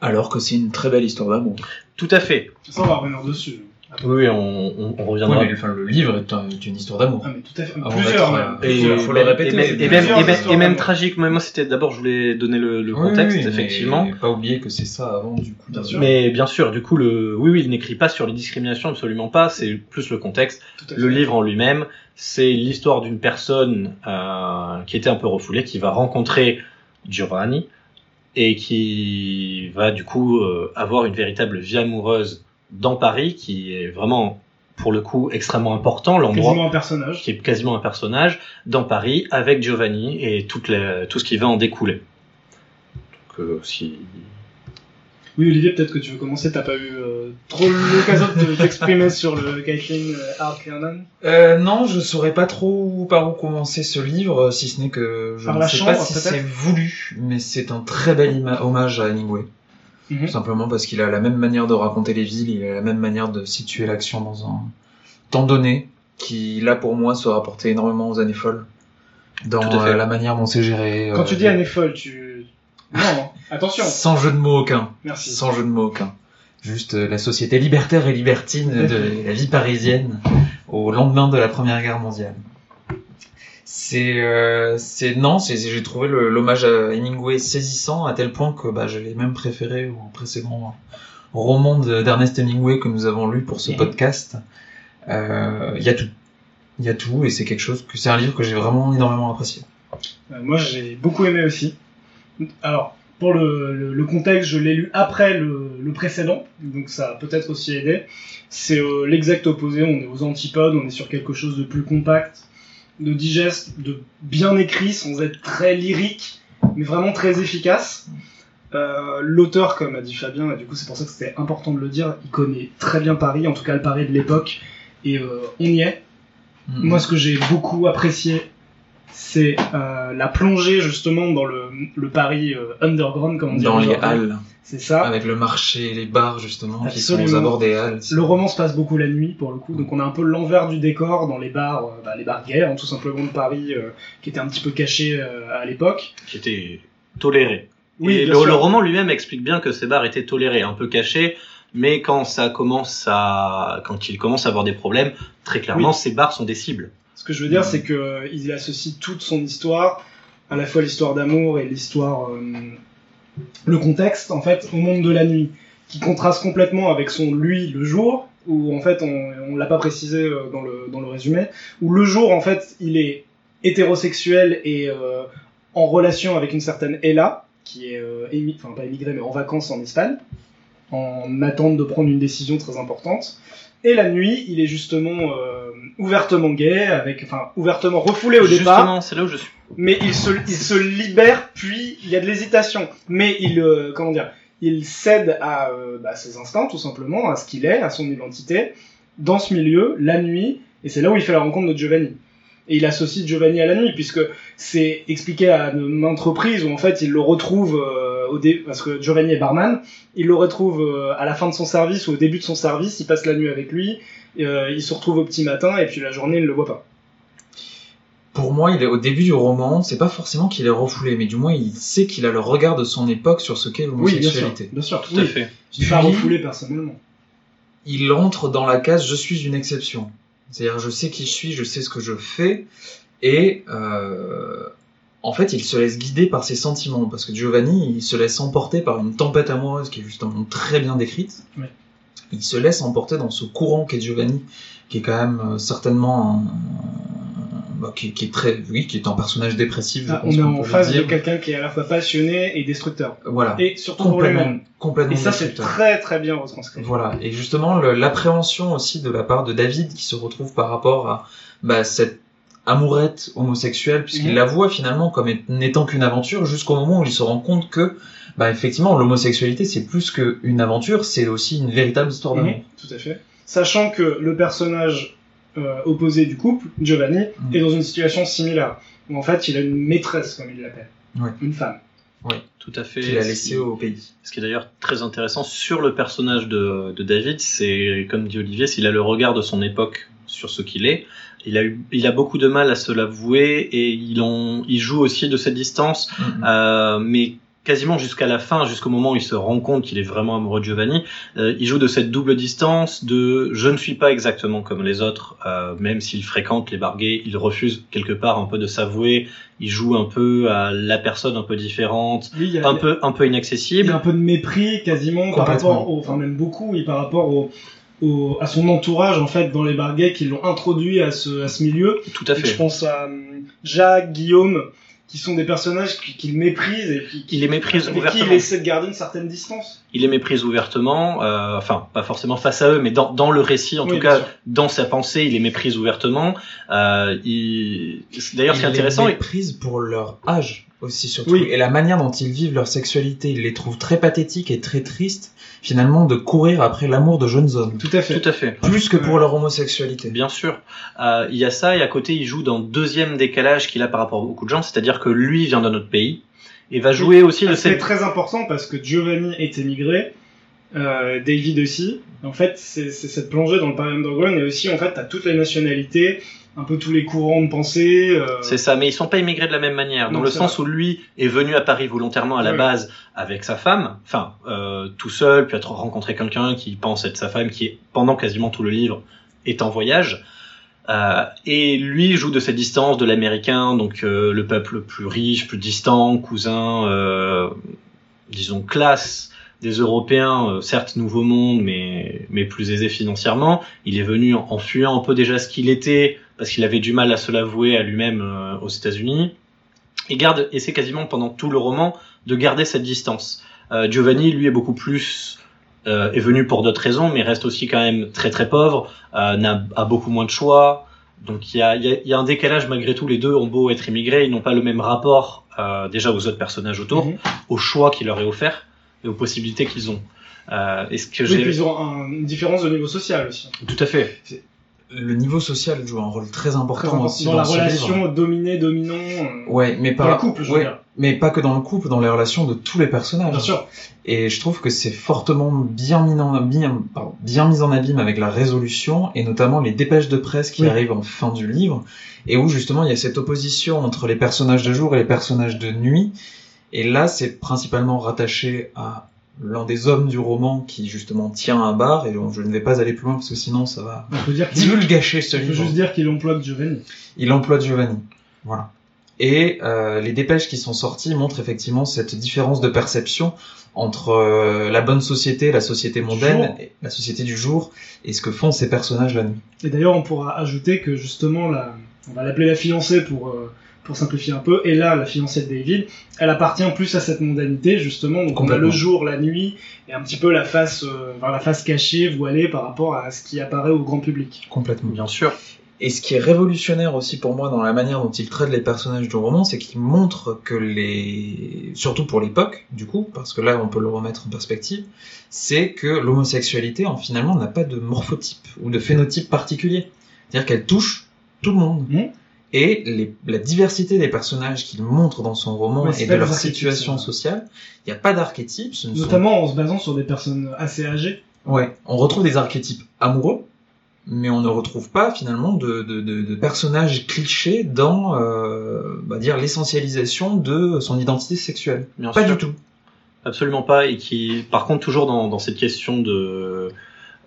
Alors que c'est une très belle histoire d'amour. Tout à fait. Ça, on va revenir dessus. Oui, on, on, on reviendra. Oui, mais enfin, le livre est, un- est une histoire d'amour. Ah, mais tout à fait. Avant Plusieurs, euh, Et, faut- faut le même- répéter, et même, et même, plusieurs et même- histoires et même d'amour. tragique. Moi, c'était d'abord, je voulais donner le, le Oui, contexte, oui, mais effectivement. Pas oublier que c'est ça avant, du coup. Bien sûr. Mais bien sûr, du coup, le, oui, oui, il n'écrit pas sur les discriminations, absolument pas. C'est plus le contexte. Le fait. livre en lui-même, c'est l'histoire d'une personne euh, qui était un peu refoulée, qui va rencontrer Giovanni et qui va du coup euh, avoir une véritable vie amoureuse dans Paris, qui est vraiment, pour le coup, extrêmement important, l'endroit Quasiment un personnage. qui est quasiment un personnage dans Paris avec Giovanni et toute la- tout ce qui va en découler. Donc, euh, si... Oui, Olivier, peut-être que tu veux commencer. T'as pas eu euh, trop l'occasion de t'exprimer sur le Caitlyn euh, Art. Euh, non, je saurais pas trop par où commencer ce livre, si ce n'est que je Par ne la sais chambre, pas si c'est voulu, mais c'est un très bel hommage à Hemingway. Mhm. Tout simplement parce qu'il a la même manière de raconter les villes, il a la même manière de situer l'action dans un temps donné, qui là pour moi se rapportait énormément aux années folles. Dans euh, la manière dont c'est géré. Quand euh, tu dis année folle, tu... Non, non, attention. Sans jeu de mots aucun. Merci. Sans jeu de mots aucun. Juste euh, la société libertaire et libertine de la vie parisienne au lendemain de la Première Guerre mondiale. C'est, euh, c'est non, c'est, j'ai trouvé le- l'hommage à Hemingway saisissant à tel point que bah, je l'ai même préféré au précédent roman de- d'Ernest Hemingway que nous avons lu pour ce podcast. Euh, Il y a tout, il y a tout, et c'est quelque chose que c'est un livre que j'ai vraiment énormément apprécié. Euh, moi, j'ai beaucoup aimé aussi. Alors, pour le, le, le contexte, je l'ai lu après le, le précédent, donc ça a peut-être aussi aidé. C'est euh, l'exact opposé, on est aux antipodes, on est sur quelque chose de plus compact, de digeste, de bien écrit, sans être très lyrique, mais vraiment très efficace. Euh, L'auteur, comme a dit Fabien, et du coup c'est pour ça que c'était important de le dire, il connaît très bien Paris, en tout cas le Paris de l'époque, et euh, on y est. Mhm. Moi, ce que j'ai beaucoup apprécié, c'est euh, la plongée justement dans le, le Paris underground, comme on dit. dans les halles, C'est ça. avec le marché, les bars justement, qui sont aux abords des halles. Le roman se passe beaucoup la nuit pour le coup, donc on a un peu l'envers du décor dans les bars, euh, bah, les bars gays, hein, tout simplement de Paris, euh, qui étaient un petit peu cachés euh, à l'époque. qui était toléré. Oui, et le, roman lui-même explique bien que ces bars étaient tolérés, un peu cachés, mais quand ça commence à, quand il commence à avoir des problèmes, très clairement, Oui. ces bars sont des cibles. Ce que je veux dire, Mhm. c'est que euh, il associe toute son histoire, à la fois l'histoire d'amour et l'histoire, euh, le contexte, en fait, au monde de la nuit, qui contraste complètement avec son lui le jour, où en fait on, on l'a pas précisé euh, dans le dans le résumé, où le jour en fait il est hétérosexuel et euh, en relation avec une certaine Ella, qui est euh, enfin pas émigrée mais en vacances en Espagne, en attente de prendre une décision très importante. Et la nuit, il est justement euh, ouvertement gay, avec, enfin, ouvertement refoulé au départ, Justement, c'est là où je suis. Mais il se, il se libère, puis il y a de l'hésitation. Mais il, euh, comment dire, il cède à euh, bah, ses instincts, tout simplement, à ce qu'il est, à son identité, dans ce milieu, la nuit, et c'est là où il fait la rencontre de Giovanni. Et il associe Giovanni à la nuit, puisque c'est expliqué à de maintes reprises où en fait il le retrouve euh, au parce que Giovanni est barman, il le retrouve euh, à la fin de son service ou au début de son service, il passe la nuit avec lui, euh, il se retrouve au petit matin et puis la journée il le voit pas. Pour moi, il est au début du roman, c'est pas forcément qu'il est refoulé, mais du moins il sait qu'il a le regard de son époque sur ce qu'est Oui, bien sûr, l'homosexualité. bien sûr, Tout oui. à fait. Je pas refoulé personnellement. il entre dans la case je suis une exception. C'est-à-dire je sais qui je suis, je sais ce que je fais, et euh, en fait il se laisse guider par ses sentiments, parce que Giovanni il se laisse emporter par une tempête amoureuse qui est justement très bien décrite. Oui. Il se laisse emporter dans ce courant qu'est Giovanni, qui est quand même euh, certainement un- qui, qui est très, oui, qui est un personnage dépressif. Je Ah, pense on est en face de quelqu'un qui est à la fois passionné et destructeur. Voilà, Et surtout pour complètement, lui-même. complètement. Et ça c'est très très bien retranscrit. Voilà, et justement l'appréhension aussi de la part de David qui se retrouve par rapport à bah, cette amourette homosexuelle, puisqu'il Mhm. la voit finalement comme n'étant qu'une aventure, jusqu'au moment où il se rend compte que, bah, effectivement, l'homosexualité c'est plus qu'une aventure, c'est aussi une véritable histoire d'amour. Mhm, Tout à fait. Sachant que le personnage opposé du couple, Giovanni, Mhm. est dans une situation similaire. Où en fait il a une maîtresse comme il l'appelle. Ouais. Une femme. Tout à fait. Qu'il a laissé au pays. Ce qui est d'ailleurs très intéressant sur le personnage de, de David, c'est, comme dit Olivier, s'il a le regard de son époque sur ce qu'il est. Il a, eu, il a beaucoup de mal à se l'avouer et il, en, il joue aussi de cette distance, Mhm. euh, mais quasiment jusqu'à la fin, jusqu'au moment où il se rend compte qu'il est vraiment amoureux de Giovanni, euh, il joue de cette double distance de je ne suis pas exactement comme les autres, euh, même s'il fréquente les barguets, il refuse quelque part un peu de s'avouer, il joue un peu à la personne un peu différente, a, un peu un peu il y a inaccessible. un peu de mépris quasiment par rapport, au, enfin même beaucoup, et par rapport au, au- à son entourage en fait dans les barguets qui l'ont introduit à ce, à ce milieu. Tout à Et Je fait. pense à hum, Jacques, Guillaume, qui sont des personnages qui- qu'il méprise et qui, qui, Il les méprise avec qui ouvertement. il essaie de garder une certaine distance. Il les méprise ouvertement, euh, enfin pas forcément face à eux, mais dans, dans le récit, en Oui, tout cas sûr. dans sa pensée, il les méprise ouvertement. Euh, il... D'ailleurs, ce qui est Il les intéressant, méprise pour leur âge. Aussi surtout. Oui. Et la manière dont ils vivent leur sexualité, ils les trouvent très pathétiques et très tristes, finalement, de courir après l'amour de jeunes hommes. Tout à fait. Tout à fait. Plus que pour leur homosexualité. Bien sûr. Euh, Il y a ça, et à côté, il joue dans le deuxième décalage qu'il a par rapport à beaucoup de gens, c'est-à-dire que lui vient d'un autre pays, et va jouer aussi de C'est très important parce que Giovanni est émigré, euh, David aussi. En fait, c'est c'est cette plongée dans le Paris Underground et aussi, en fait, t'as toutes les nationalités, un peu tous les courants de pensée. euh, C'est ça, mais ils sont pas immigrés de la même manière, dans Non, le sens où lui est venu à Paris volontairement à la base avec sa femme, enfin euh, tout seul, puis a rencontré quelqu'un qui pense être sa femme, qui est pendant quasiment tout le livre est en voyage. Euh, et lui joue de cette distance de l'américain, donc le peuple plus riche, plus distant, cousin, disons classe des Européens, certes nouveau monde, mais mais plus aisé financièrement. Il est venu en, en fuyant un peu déjà ce qu'il était, parce qu'il avait du mal à se l'avouer à lui-même euh, aux États-Unis. Et garde, et c'est quasiment pendant tout le roman de garder cette distance. Euh, Giovanni, lui, est beaucoup plus euh, est venu pour d'autres raisons, mais reste aussi quand même très très pauvre, n'a a beaucoup moins de choix. Donc il y a, y, a, il y a un décalage malgré tout. Les deux ont beau être immigrés, ils n'ont pas le même rapport déjà aux autres personnages autour, mhm. au choix qui leur est offert et aux possibilités qu'ils ont. Euh, est-ce que Oui, j'ai puis ils ont un- une différence de niveau social aussi. tout à fait Le niveau social joue un rôle très important, Très important. aussi Dans dans, la relation dominé-dominant. euh, Ouais, mais Dans pas le couple, je veux ouais, dire. mais pas que dans le couple, dans les relations de tous les personnages. Bien sûr. Et je trouve que c'est fortement bien mis en bien, pardon, bien mis en abîme avec la résolution et notamment les dépêches de presse qui Oui. arrivent en fin du livre et où justement il y a cette opposition entre les personnages de jour et les personnages de nuit. Et là, c'est principalement rattaché à l'un des hommes du roman qui justement tient un bar et je ne vais pas aller plus loin parce que sinon ça va On peut dire divulgacher ce on peut livre. juste dire qu'il emploie Giovanni. Il emploie Giovanni. Voilà. Et euh, les dépêches qui sont sorties montrent effectivement cette différence de perception entre euh, la bonne société, la société mondaine, et la société du jour, et ce que font ces personnages la nuit. Et d'ailleurs, on pourra ajouter que justement, la, on va l'appeler la fiancée pour, euh, pour simplifier un peu. Et là, la fiancée de David, elle appartient plus à cette mondanité, justement. Donc, on a le jour, la nuit, et un petit peu la face, euh, enfin, la face cachée, voilée par rapport à ce qui apparaît au grand public. Complètement. bien sûr Et ce qui est révolutionnaire aussi pour moi dans la manière dont il traite les personnages du roman, c'est qu'il montre que les, surtout pour l'époque, du coup, parce que là on peut le remettre en perspective, c'est que l'homosexualité, en finalement, n'a pas de morphotype ou de phénotype particulier. C'est-à-dire qu'elle touche tout le monde. Mhm. Et les- la diversité des personnages qu'il montre dans son roman Ouais, et de leur situation sociale, il n'y a pas d'archétype. ce ne sont- Notamment en se basant sur des personnes assez âgées. Ouais, on retrouve des archétypes amoureux, mais on ne retrouve pas finalement de, de, de, de personnages clichés dans, euh, bah, dire l'essentialisation de son identité sexuelle. bien Pas sûr. du tout. Absolument pas, et qui, par contre, toujours dans, dans cette question de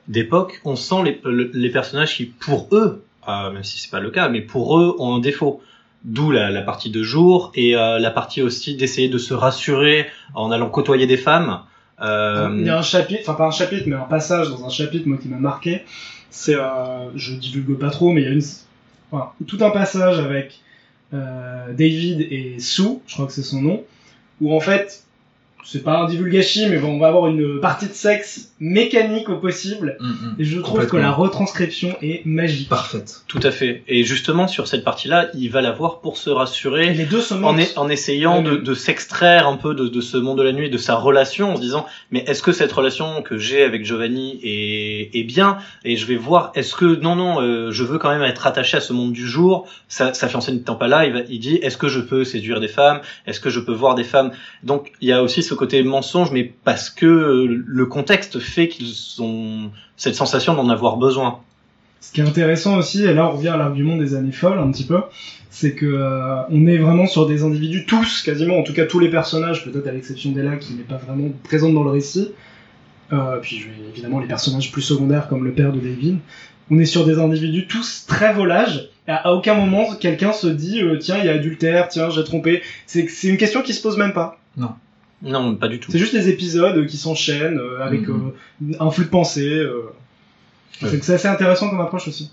d'époque, on sent les, le- les personnages qui, pour eux, même si c'est pas le cas, mais pour eux, ont un défaut. D'où la, partie de jour et euh, la partie aussi d'essayer de se rassurer en allant côtoyer des femmes. Euh, Il y a un chapitre, enfin pas un chapitre, mais un passage dans un chapitre, moi, qui m'a marqué. C'est, euh, je divulgue pas trop, mais il y a une, tout un passage avec David et Sue, je crois que c'est son nom, où en fait, c'est pas un divulgachi, mais bon, on va avoir une partie de sexe mécanique au possible. Et je trouve que la retranscription est magique. Parfaite. Tout à fait. Et justement, sur cette partie-là, il va la voir pour se Et rassurer. les deux se En, en essayant de, s'extraire un peu de, de ce monde de la nuit, de sa relation, en se disant mais est-ce que cette relation que j'ai avec Giovanni est, est bien? Et je vais voir est-ce que non non, euh, je veux quand même être attaché à ce monde du jour. Sa, sa fiancée n'étant pas là, il, va, il dit est-ce que je peux séduire des femmes? Est-ce que je peux voir des femmes? Donc il y a aussi ce côté mensonge, mais parce que le contexte fait qu'ils ont cette sensation d'en avoir besoin. Ce qui est intéressant aussi, et là on revient à l'argument des années folles un petit peu, c'est que euh, on est vraiment sur des individus, tous quasiment, en tout cas tous les personnages, peut-être à l'exception d'Ella qui n'est pas vraiment présente dans le récit, euh, puis évidemment les personnages plus secondaires comme le père de David, on est sur des individus tous très volages, et à, à aucun moment quelqu'un se dit euh, tiens il y a adultère, tiens j'ai trompé, c'est c'est une question qui se pose même pas. Non, pas du tout. C'est juste les épisodes qui s'enchaînent euh, avec Mhm. euh, un flux de pensée. euh. Ouais. C'est- assez intéressant comme approche aussi.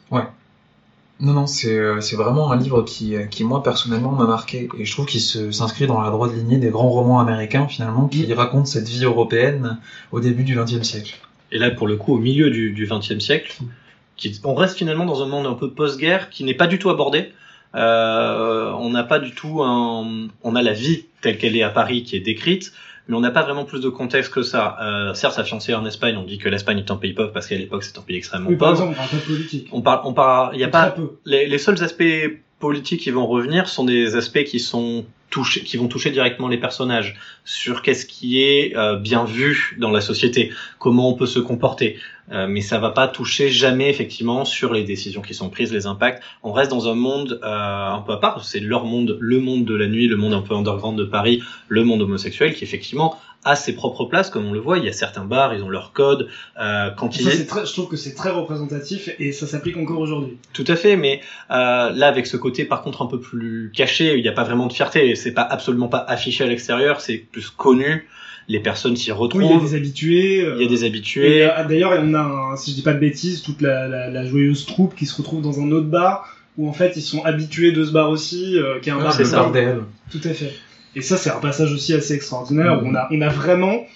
Non, non, c'est c'est vraiment un livre qui, qui moi personnellement m'a marqué et je trouve qu'il se- s'inscrit dans la droite lignée des grands romans américains finalement qui Mm. racontent cette vie européenne au début du XXe siècle. Et là, pour le coup, au milieu du, du 20e siècle, qui, on reste finalement dans un monde un peu post-guerre qui n'est pas du tout abordé. Euh, on n'a pas du tout un, on a la vie telle qu'elle est à Paris qui est décrite, mais on n'a pas vraiment plus de contexte que ça. Euh, certes, sa fiancée est en Espagne, on dit que l'Espagne est un pays pauvre parce qu'à l'époque c'est un pays extrêmement Oui, par pauvre. exemple, on parle pas de politique. On parle, on parle, il y a pas, peu. les, les seuls aspects politiques qui vont revenir sont des aspects qui sont touchés, qui vont toucher directement les personnages sur qu'est-ce qui est euh, bien vu dans la société, comment on peut se comporter. Euh, mais ça va pas toucher jamais effectivement sur les décisions qui sont prises, les impacts. On reste dans un monde euh, un peu à part. C'est leur monde, le monde de la nuit, le monde un peu underground de Paris, le monde homosexuel qui effectivement a ses propres places, comme on le voit. Il y a certains bars, ils ont leur code. Euh, quand il Ça, est c'est très- je trouve que c'est très représentatif et ça s'applique encore aujourd'hui. tout à fait, mais euh, là avec ce côté par contre un peu plus caché, il n'y a pas vraiment de fierté, c'est pas absolument pas affiché à l'extérieur, c'est plus connu, les personnes s'y retrouvent, Oui, il y a des habitués. euh, il y a des habitués, euh, D'ailleurs, on a, un- si je dis pas de bêtises, toute la, la, la joyeuse troupe qui se retrouve dans un autre bar où en fait ils sont habitués de ce bar aussi, euh, qui est un Ah, bar ça. bordel. Tout à fait. Et ça, c'est un passage aussi assez extraordinaire où on a, on a vraiment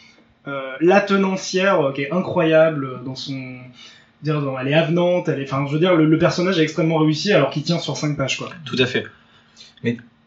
euh, la tenancière euh, qui est incroyable dans son. Dire, dans- elle est avenante, elle est, enfin, je veux dire, le, le personnage est extrêmement réussi alors qu'il tient sur 5 pages, quoi. tout à fait.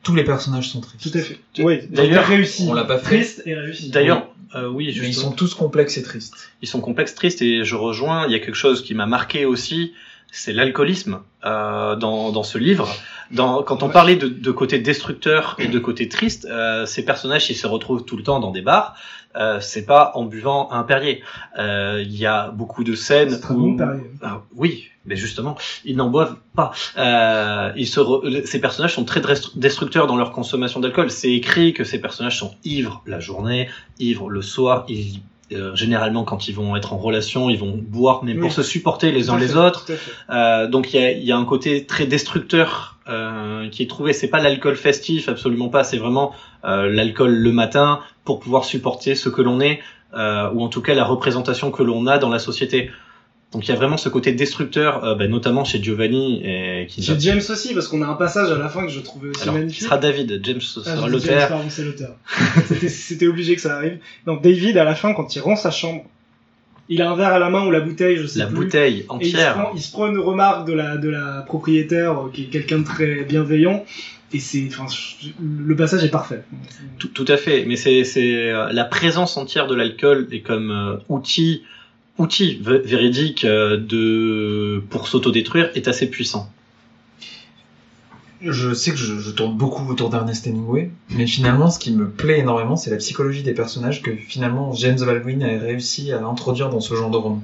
Tous les personnages sont tristes. Tout à fait. Oui, D'ailleurs, réussi. on l'a pas fait. Triste et réussi. D'ailleurs, euh, oui, Mais ils sont tous complexes et tristes. ils sont complexes, tristes, et je rejoins, il y a quelque chose qui m'a marqué aussi, c'est l'alcoolisme euh, dans, dans ce livre. Dans, quand on Ouais. parlait de, de côté destructeur et de côté triste, euh, ces personnages, ils se retrouvent tout le temps dans des bars. Euh, c'est pas en buvant un Perrier. Euh, Il y a beaucoup de scènes C'est très où- bon, Perrier. Ah, oui, mais justement, ils n'en boivent pas. Euh, ils se re- Ces personnages sont très destru- destructeurs dans leur consommation d'alcool. C'est écrit que ces personnages sont ivres la journée, ivres le soir. Ils, euh, généralement, quand ils vont être en relation, ils vont boire, mais Oui. pour se supporter les uns les fait, autres. Euh, donc il y a, y a un côté très destructeur euh, qui est trouvé. C'est pas l'alcool festif, absolument pas. C'est vraiment euh, l'alcool le matin pour pouvoir supporter ce que l'on est, euh, ou en tout cas la représentation que l'on a dans la société. Donc il y a vraiment ce côté destructeur, euh, bah, notamment chez Giovanni, et qui Chez James aussi, parce qu'on a un passage à la fin que je trouvais aussi Alors, ce magnifique. sera David, James Ah, sera dit l'auteur. James, pardon, c'est l'auteur. C'était- obligé que ça arrive. Donc David, à la fin, quand il rend sa chambre, il a un verre à la main ou la bouteille, je sais La plus. bouteille Et il se, entière. prend, il se prend une remarque de la, de la propriétaire, euh, qui est quelqu'un de très bienveillant. Et c'est, enfin, le passage est parfait. Tout, tout à fait, mais c'est c'est euh, la présence entière de l'alcool et comme euh, outil outil vé- véridique euh, de pour s'autodétruire est assez puissant. Je sais que je, je tourne beaucoup autour d'Ernest Hemingway, mais finalement, ce qui me plaît énormément, c'est la psychologie des personnages que finalement James Baldwin a réussi à introduire dans ce genre de roman.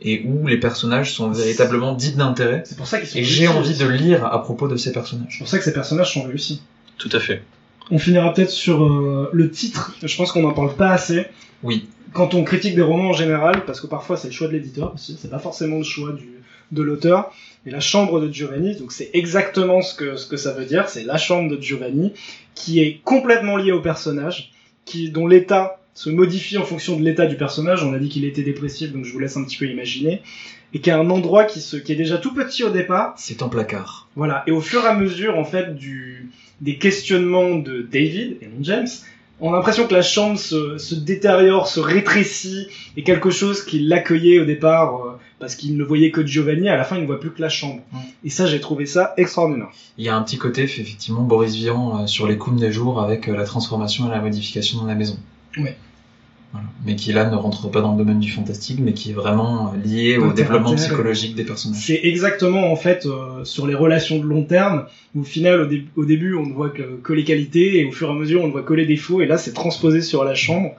Et où les personnages sont véritablement dits d'intérêt. C'est pour ça qu'ils sont Et j'ai envie aussi. de lire à propos de ces personnages. C'est pour ça que ces personnages sont réussis. Tout à fait. On finira peut-être sur euh, le titre. Je pense qu'on n'en parle pas assez. Oui. Quand on critique des romans en général, parce que parfois c'est le choix de l'éditeur c'est pas forcément le choix du, de l'auteur. Et la chambre de Giovanni, donc c'est exactement ce que, ce que ça veut dire, c'est la chambre de Giovanni, qui est complètement liée au personnage, qui, dont l'état se modifie en fonction de l'état du personnage. On a dit qu'il était dépressif, donc je vous laisse un petit peu imaginer. Et qui a un endroit qui, se, qui est déjà tout petit au départ, C'est un placard. voilà. Et au fur et à mesure, en fait, du, des questionnements de David et non James, on a l'impression que la chambre se, se détériore, se rétrécit, et quelque chose qui l'accueillait au départ, euh, parce qu'il ne voyait que Giovanni, à la fin, il ne voit plus que la chambre. Et ça, j'ai trouvé ça extraordinaire. Il y a un petit côté, effectivement, Boris Vian euh, sur les coups des jours avec euh, la transformation et la modification dans la maison. Ouais. Voilà. Mais qui là ne rentre pas dans le domaine du fantastique, mais qui est vraiment euh, lié au développement terre. psychologique des personnages. C'est exactement, en fait, euh, sur les relations de long terme, où au final, au, dé- au début, on ne voit que, que les qualités, et au fur et à mesure, on ne voit que les défauts, et là, c'est transposé sur la chambre.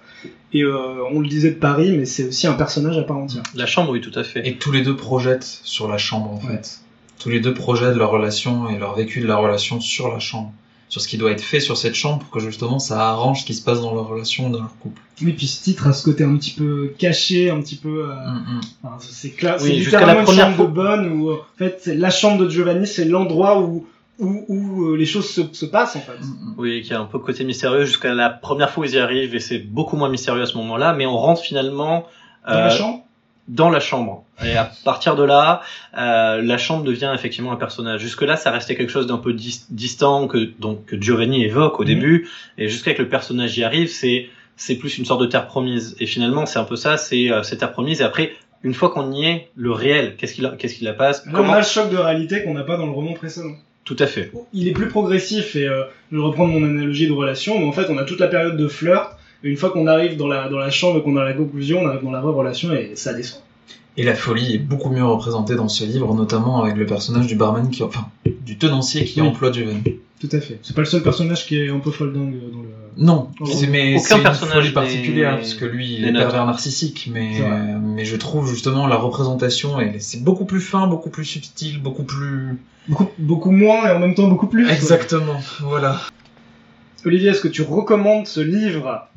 Et euh, on le disait de Paris, mais c'est aussi un personnage à part entière. La chambre, oui, tout à fait. Et tous les deux projettent sur la chambre, en Ouais. fait. Tous les deux projettent leur relation et leur vécu de la relation sur la chambre. Sur ce qui doit être fait sur cette chambre pour que justement ça arrange ce qui se passe dans leur relation, dans leur couple. Oui, puis ce titre a ce côté un petit peu caché, un petit peu. euh, Mm, mm. enfin, c'est clair, Oui, c'est jusqu'à littéralement la une première chambre fois. de bonne où en fait c'est la chambre de Giovanni, c'est l'endroit où où, où euh, les choses se, se passent en fait. Mm, mm. Oui, qui a un peu côté mystérieux jusqu'à la première fois où ils y arrivent et c'est beaucoup moins mystérieux à ce moment-là, mais on rentre finalement Dans la euh, chambre? dans la chambre. Et à partir de là, euh, la chambre devient effectivement un personnage. Jusque-là, ça restait quelque chose d'un peu dis- distant que donc que Giovanni évoque au Mhm. début, et jusqu'à que le personnage y arrive, c'est c'est plus une sorte de terre promise. Et finalement, c'est un peu ça, c'est euh, cette terre promise. Et après, une fois qu'on y est, le réel, qu'est-ce qu'il a- qu'est-ce qu'il la passe Là, on Comment a le choc de réalité qu'on n'a pas dans le roman précédent. Tout à fait. il est plus progressif et euh, je vais reprendre mon analogie de relation, mais en fait on a toute la période de flirt, et une fois qu'on arrive dans la, dans la chambre et qu'on a la conclusion, on arrive dans la vraie relation et ça descend. Et la folie est beaucoup mieux représentée dans ce livre, notamment avec le personnage du barman qui, enfin, du tenancier qui Oui. emploie du vin. Tout à fait. C'est pas le seul personnage qui est un peu folding dans le... Non, Oh, c'est mais aucun c'est une personnage folie particulière parce que lui il est pervers narcissique, mais euh, mais je trouve justement la représentation et c'est beaucoup plus fin, beaucoup plus subtil, beaucoup plus Beaucoup, beaucoup moins et en même temps beaucoup plus. exactement. Voilà. Olivier, est-ce que tu recommandes ce livre?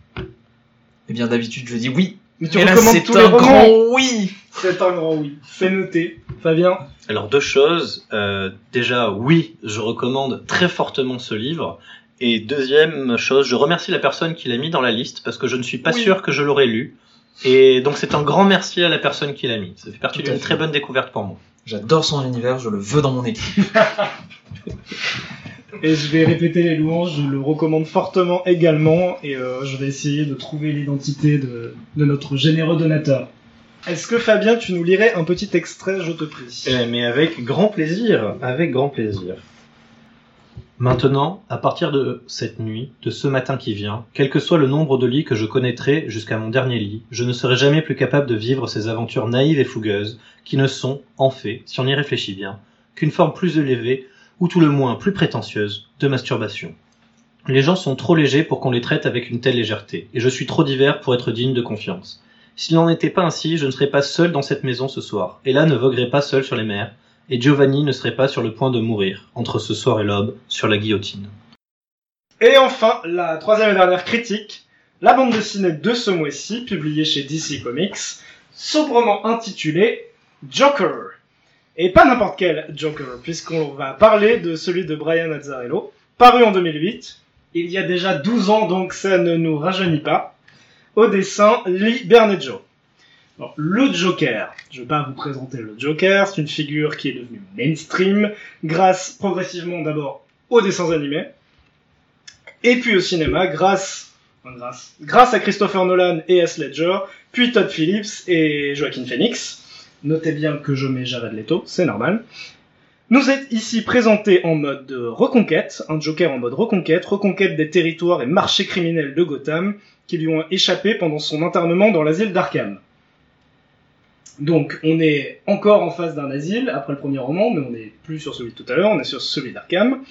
Eh bien d'habitude je dis oui, Mais tu et là recommandes c'est tous les un romans grand oui. C'est un grand oui. Fais noter. Fabien Alors deux choses. Euh, déjà, oui, je recommande très fortement ce livre. Et deuxième chose, je remercie la personne qui l'a mis dans la liste parce que je ne suis pas Oui. sûr que je l'aurais lu. Et donc c'est un grand merci à la personne qui l'a mis. Ça fait partie Tout à d'une fait. très bonne découverte pour moi. J'adore son univers, je le veux dans mon équipe. Et je vais répéter les louanges, je le recommande fortement également, et euh, je vais essayer de trouver l'identité de, de notre généreux donateur. Est-ce que Fabien, tu nous lirais un petit extrait, je te prie? Eh, mais avec grand plaisir, avec grand plaisir. Maintenant, à partir de cette nuit, de ce matin qui vient, quel que soit le nombre de lits que je connaîtrai jusqu'à mon dernier lit, je ne serai jamais plus capable de vivre ces aventures naïves et fougueuses, qui ne sont, en fait, si on y réfléchit bien, qu'une forme plus élevée, ou tout le moins plus prétentieuse, de masturbation. Les gens sont trop légers pour qu'on les traite avec une telle légèreté, et je suis trop divers pour être digne de confiance. S'il n'en était pas ainsi, je ne serais pas seul dans cette maison ce soir, et là ne voguerait pas seul sur les mers, et Giovanni ne serait pas sur le point de mourir, entre ce soir et l'aube, sur la guillotine. Et enfin, la troisième et dernière critique, la bande dessinée de ce mois-ci, publiée chez DC Comics, sobrement intitulée Joker. Et pas n'importe quel Joker, puisqu'on va parler de celui de Brian Azzarello, paru en 2008, il y a déjà 12 ans, donc ça ne nous rajeunit pas, au dessin Lee Bernejo. Le Joker, je vais pas vous présenter le Joker, c'est une figure qui est devenue mainstream, grâce progressivement d'abord aux dessins animés, et puis au cinéma grâce, grâce, à Christopher Nolan et Heath Ledger, puis Todd Phillips et Joaquin Phoenix. Notez bien que je mets Jared Leto, c'est normal. Nous êtes ici présentés en mode de reconquête, un Joker en mode reconquête, reconquête des territoires et marchés criminels de Gotham qui lui ont échappé pendant son internement dans l'asile d'Arkham. Donc, on est encore en face d'un asile après le premier roman, mais on n'est plus sur celui de tout à l'heure, on est sur celui d'Arkham.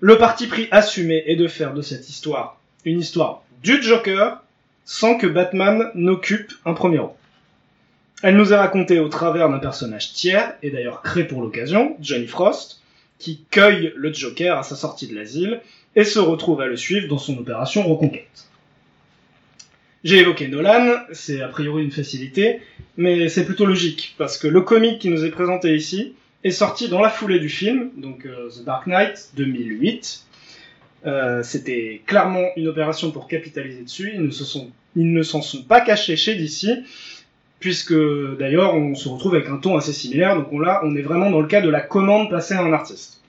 Le parti pris assumé est de faire de cette histoire une histoire du Joker sans que Batman n'occupe un premier rang. Elle nous est racontée au travers d'un personnage tiers, et d'ailleurs créé pour l'occasion, Johnny Frost, qui cueille le Joker à sa sortie de l'asile et se retrouve à le suivre dans son opération Reconquête. J'ai évoqué Nolan, c'est a priori une facilité, mais c'est plutôt logique, parce que le comic qui nous est présenté ici est sorti dans la foulée du film, donc euh, The Dark Knight 2008. Euh, C'était clairement une opération pour capitaliser dessus, ils ne se sont, s'en sont pas cachés chez DC, puisque d'ailleurs on se retrouve avec un ton assez similaire, donc on, là on est vraiment dans le cas de la commande passée à un artiste.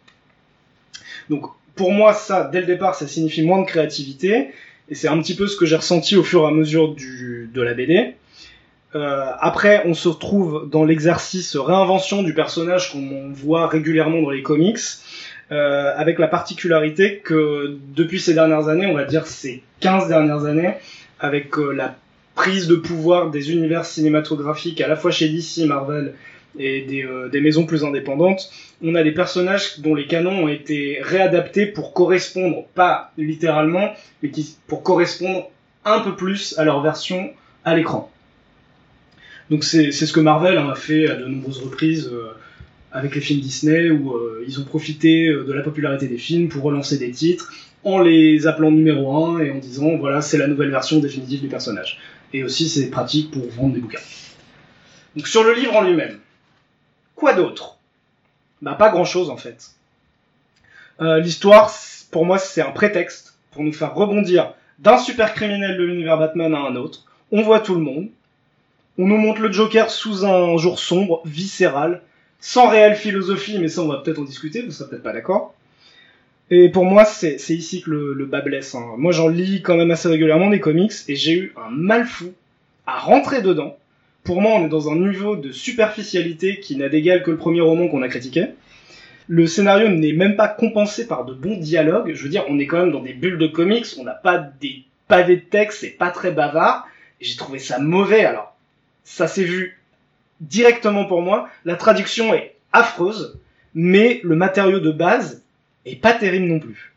Donc pour moi ça, dès le départ, ça signifie moins de créativité, et c'est un petit peu ce que j'ai ressenti au fur et à mesure de la BD. Euh, après, on se retrouve dans l'exercice réinvention du personnage qu'on voit régulièrement dans les comics, euh, avec la particularité que depuis ces dernières années, on va dire ces 15 dernières années, avec euh, la prise de pouvoir des univers cinématographiques à la fois chez DC, Marvel et des, euh, des maisons plus indépendantes, on a des personnages dont les canons ont été réadaptés pour correspondre, pas littéralement, mais qui, pour correspondre un peu plus à leur version à l'écran. Donc c'est ce que Marvel hein, a fait à de nombreuses reprises euh, avec les films Disney où euh, ils ont profité de la popularité des films pour relancer des titres en les appelant numéro 1 et en disant voilà c'est la nouvelle version définitive du personnage. Et aussi c'est pratique pour vendre des bouquins. Donc sur le livre en lui-même, quoi d'autre? Bah pas grand chose en fait. Euh, L'histoire pour moi c'est un prétexte pour nous faire rebondir d'un super criminel de l'univers Batman à un autre. On voit tout le monde. On nous montre le Joker sous un jour sombre, viscéral, sans réelle philosophie, mais ça on va peut-être en discuter, vous serez peut-être pas d'accord. Et pour moi, c'est ici que le, le bas blesse. hein. Moi j'en lis quand même assez régulièrement des comics, et j'ai eu un mal fou à rentrer dedans. Pour moi, on est dans un niveau de superficialité qui n'a d'égal que le premier roman qu'on a critiqué. Le scénario n'est même pas compensé par de bons dialogues. Je veux dire, on est quand même dans des bulles de comics, on n'a pas des pavés de texte, c'est pas très bavard. J'ai trouvé ça mauvais. Alors, ça s'est vu directement pour moi. La traduction est affreuse, mais le matériau de base est pas terrible non plus.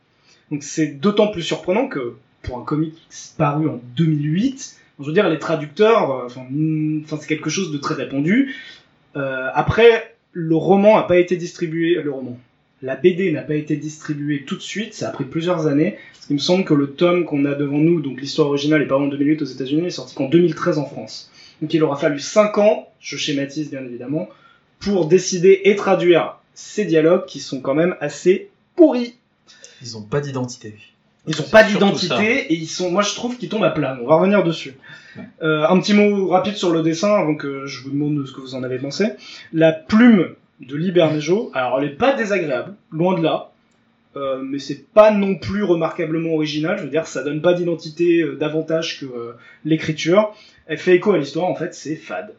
Donc c'est d'autant plus surprenant que pour un comic paru en 2008, je veux dire les traducteurs, euh, mm, enfin, c'est quelque chose de très répandu. Euh, après, le roman n'a pas été distribué, le roman, la BD n'a pas été distribuée tout de suite, ça a pris plusieurs années. Parce qu'il me semble que le tome qu'on a devant nous, donc l'histoire originale est paru en 2008 aux États-Unis, est sorti qu'en 2013 en France. Donc il aura fallu 5 ans, je schématise bien évidemment, pour décider et traduire ces dialogues qui sont quand même assez pourris. Ils ont pas d'identité. Ils ont pas d'identité et ils sont, moi je trouve qu'ils tombent à plat. On va revenir dessus. Ouais. Euh, un petit mot rapide sur le dessin avant que je vous demande ce que vous en avez pensé. La plume de Libermejo, alors elle est pas désagréable, loin de là. Euh, mais c'est pas non plus remarquablement original. Je veux dire, ça donne pas d'identité euh, davantage que euh, l'écriture. Elle fait écho à l'histoire. En fait, c'est fade.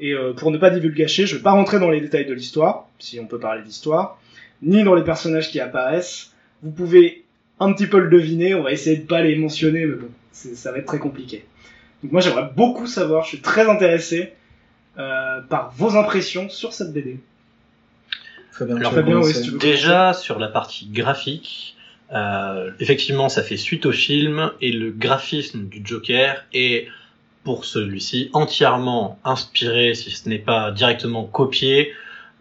Et pour ne pas divulgacher, je vais pas rentrer dans les détails de l'histoire, si on peut parler d'histoire, ni dans les personnages qui apparaissent. Vous pouvez un petit peu le deviner. On va essayer de pas les mentionner, mais bon, ça va être très compliqué. Donc moi, j'aimerais beaucoup savoir. Je suis très intéressé euh, par vos impressions sur cette BD. Fabien, Alors, Fabien, commencer. ouais, si tu veux. Déjà sur la partie graphique, euh, effectivement, ça fait suite au film et le graphisme du Joker est pour celui-ci entièrement inspiré, si ce n'est pas directement copié,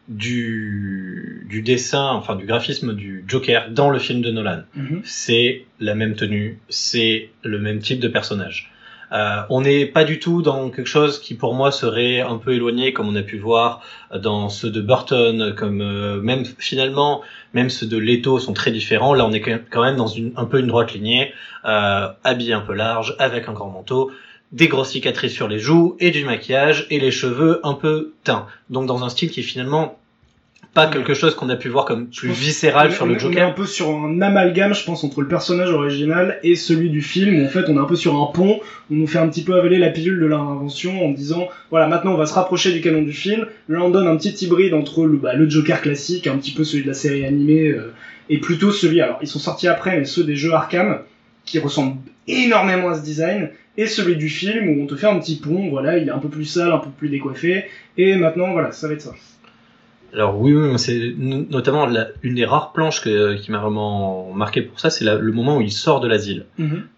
du, du dessin, enfin du graphisme du Joker dans le film de Nolan. Mhm. C'est la même tenue, c'est le même type de personnage. Euh, on n'est pas du tout dans quelque chose qui pour moi serait un peu éloigné comme on a pu voir dans ceux de Burton, comme euh, même finalement même ceux de Leto sont très différents. Là on est quand même dans une, un peu une droite lignée, euh, habillé un peu large, avec un grand manteau, des grosses cicatrices sur les joues et du maquillage et les cheveux un peu teints. Donc dans un style qui est finalement pas quelque chose qu'on a pu voir comme plus viscéral sur le est- On est Joker. un peu sur un amalgame, je pense, entre le personnage original et celui du film. En fait, on est un peu sur un pont. On nous fait un petit peu avaler la pilule de l'invention en disant, voilà, maintenant on va se rapprocher du canon du film. Là, on donne un petit hybride entre le, bah, le Joker classique, un petit peu celui de la série animée, euh, et plutôt celui. Alors, ils sont sortis après, mais ceux des jeux Arkham, qui ressemblent énormément à ce design, et celui du film où on te fait un petit pont. Voilà, il est un peu plus sale, un peu plus décoiffé, et maintenant, voilà, ça va être ça. Alors oui, oui, c'est no- notamment la- une des rares planches que- qui m'a vraiment marqué pour ça, c'est le moment où il sort de l'asile.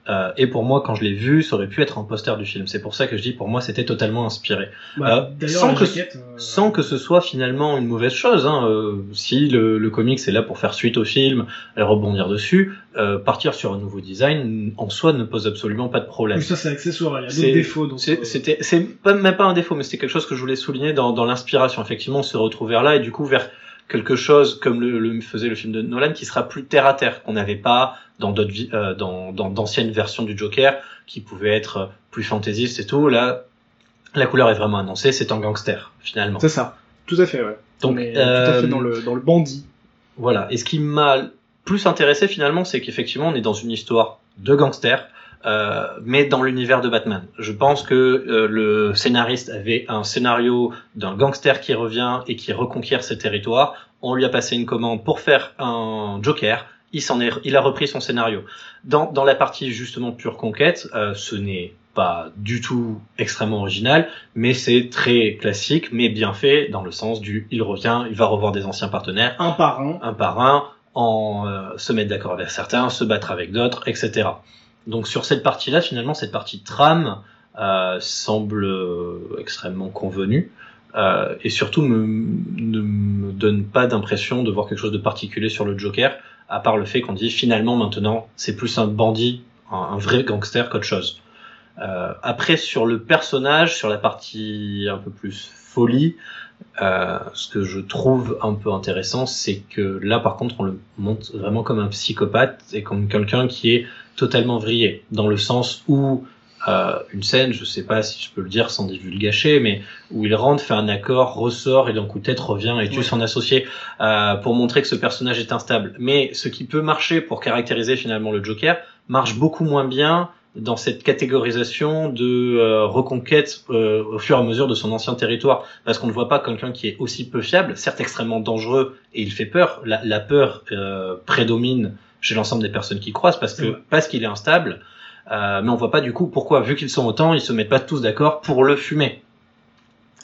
Euh, et pour moi, quand je l'ai vu, ça aurait pu être un poster du film. C'est pour ça que je dis, pour moi, c'était totalement inspiré. Bah, Euh, sans que- jaquette, euh, Sans que ce soit finalement une mauvaise chose. Hein. Euh, si le, le comics est là pour faire suite au film et rebondir dessus, euh, partir sur un nouveau design en soi ne pose absolument pas de problème. Oui, ça c'est accessoire, il y a C'est- d'autres défauts. donc, C'est- euh, C'était, c'est pas, même pas un défaut, mais c'était quelque chose que je voulais souligner dans, dans l'inspiration. Effectivement, se retrouver là et du coup vers quelque chose comme le, le faisait le film de Nolan qui sera plus terre à terre qu'on n'avait pas dans d'autres euh, dans dans d'anciennes versions du Joker qui pouvaient être plus fantaisistes et tout. Là, la couleur est vraiment annoncée, c'est un gangster finalement. C'est ça, tout à fait, ouais. Donc, On est tout euh, à fait dans le, dans le bandit. Voilà. Et ce qui m'a plus intéressé finalement, c'est qu'effectivement, on est dans une histoire de gangsters, euh, mais dans l'univers de Batman. Je pense que euh, le scénariste avait un scénario d'un gangster qui revient et qui reconquiert ses territoires. On lui a passé une commande pour faire un Joker. Il s'en est, il a repris son scénario. Dans, dans la partie justement pure conquête, euh, ce n'est pas du tout extrêmement original, mais c'est très classique, mais bien fait dans le sens du il revient, il va revoir des anciens partenaires Un par un. un par un, en euh, se mettre d'accord avec certains, se battre avec d'autres, etc. Donc sur cette partie-là, finalement, cette partie trame euh, semble euh, extrêmement convenue euh, et surtout me, ne me donne pas d'impression de voir quelque chose de particulier sur le Joker, à part le fait qu'on dit finalement maintenant c'est plus un bandit, un, un vrai gangster qu'autre chose. Euh, après sur le personnage, sur la partie un peu plus folie, euh, ce que je trouve un peu intéressant, c'est que là, par contre, on le montre vraiment comme un psychopathe et comme quelqu'un qui est totalement vrillé, dans le sens où euh, une scène, je sais pas si je peux le dire sans divulgacher, mais où il rentre, fait un accord, ressort et d'un coup de tête revient et tue Ouais. son associé euh, pour montrer que ce personnage est instable. Mais ce qui peut marcher pour caractériser finalement le Joker marche beaucoup moins bien dans cette catégorisation de euh, reconquête euh, au fur et à mesure de son ancien territoire, parce qu'on ne voit pas quelqu'un qui est aussi peu fiable, certes extrêmement dangereux et il fait peur. La, la peur euh, prédomine chez l'ensemble des personnes qui croisent parce que parce qu'il est instable. Euh, mais on voit pas du coup pourquoi, vu qu'ils sont autant, ils se mettent pas tous d'accord pour le fumer.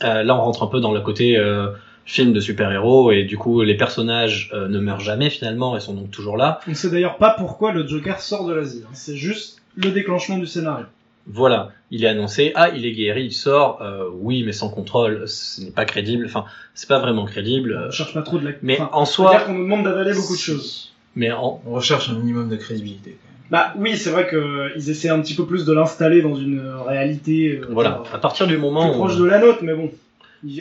Euh, là, on rentre un peu dans le côté euh, film de super-héros et du coup, les personnages euh, ne meurent jamais finalement et sont donc toujours là. On sait d'ailleurs pas pourquoi le Joker sort de l'asile. hein. C'est juste le déclenchement du scénario. Voilà, il est annoncé, ah, il est guéri, il sort, euh, oui, mais sans contrôle, ce n'est pas crédible. Enfin, c'est pas vraiment crédible. On cherche pas trop de la. mais enfin, en c'est-à-dire soi, qu'on nous demande d'avaler beaucoup de choses. mais en, On recherche un minimum de crédibilité. Bah oui, c'est vrai qu'ils essaient un petit peu plus de l'installer dans une réalité. euh, voilà, à partir du moment plus où proche de la nôtre, mais bon.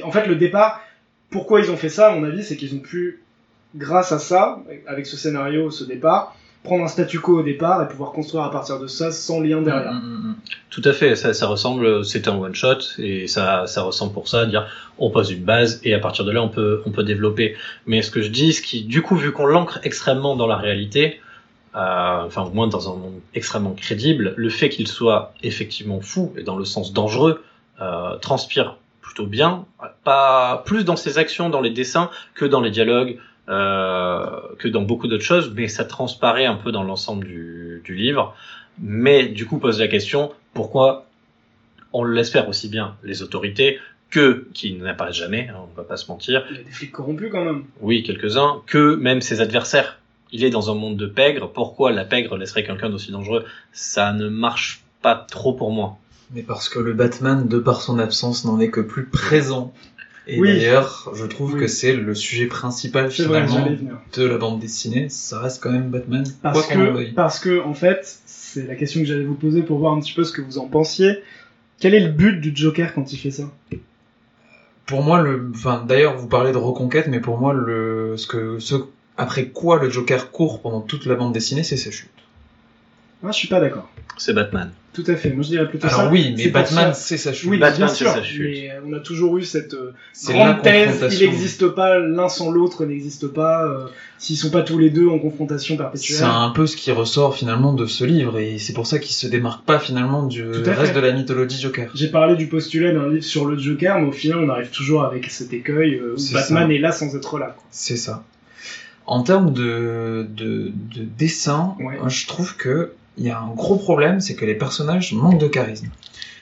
En fait, le départ, pourquoi ils ont fait ça, à mon avis, c'est qu'ils ont pu, grâce à ça, avec ce scénario, ce départ, prendre un statu quo au départ et pouvoir construire à partir de ça sans lien derrière. Mm, mm, mm. Tout à fait, ça, ça ressemble, c'est un one shot et ça, ça ressemble pour ça à dire on pose une base et à partir de là on peut, on peut développer. Mais ce que je dis, ce qui, du coup, vu qu'on l'ancre extrêmement dans la réalité, euh, enfin au moins dans un monde extrêmement crédible, le fait qu'il soit effectivement fou et dans le sens dangereux euh, transpire plutôt bien, pas plus dans ses actions, dans les dessins que dans les dialogues. Euh, que dans beaucoup d'autres choses, mais ça transparaît un peu dans l'ensemble du, du livre. Mais du coup pose la question pourquoi on l'espère aussi bien les autorités que qui n'apparaissent jamais, hein, on va pas se mentir, Il y a des flics corrompus quand même. oui quelques-uns, que même ses adversaires. Il est dans un monde de pègre. Pourquoi la pègre laisserait quelqu'un d'aussi dangereux? Ça ne marche pas trop pour moi. Mais parce que le Batman, de par son absence, n'en est que plus présent. Et Oui. d'ailleurs, je trouve Oui. que c'est le sujet principal vrai, finalement de la bande dessinée. Ça reste quand même Batman. Parce quoi que, parce que, en fait, c'est la question que j'allais vous poser pour voir un petit peu ce que vous en pensiez. Quel est le but du Joker quand il fait ça? Pour moi, le, enfin, d'ailleurs, vous parlez de reconquête, mais pour moi, le, ce que, ce, après quoi le Joker court pendant toute la bande dessinée, c'est sa chute. Moi, je suis pas d'accord. C'est Batman. Tout à fait. Moi, je dirais plutôt ça. Alors oui, mais Batman, ça- c'est sa chute. Oui, Batman, bien c'est sûr. sa chute. Mais euh, on a toujours eu cette euh, grande thèse. Il n'existe pas l'un sans l'autre, n'existe pas. euh, S'ils sont pas tous les deux en confrontation perpétuelle. C'est un peu ce qui ressort finalement de ce livre, et c'est pour ça qu'il se démarque pas finalement du reste fait. de la mythologie Joker. J'ai parlé du postulat d'un livre sur le Joker, mais au final, on arrive toujours avec cet écueil euh, où Batman ça. est là sans être là. C'est ça. En termes de, de, de dessin, Ouais. je trouve que il y a un gros problème, c'est que les personnages manquent de charisme.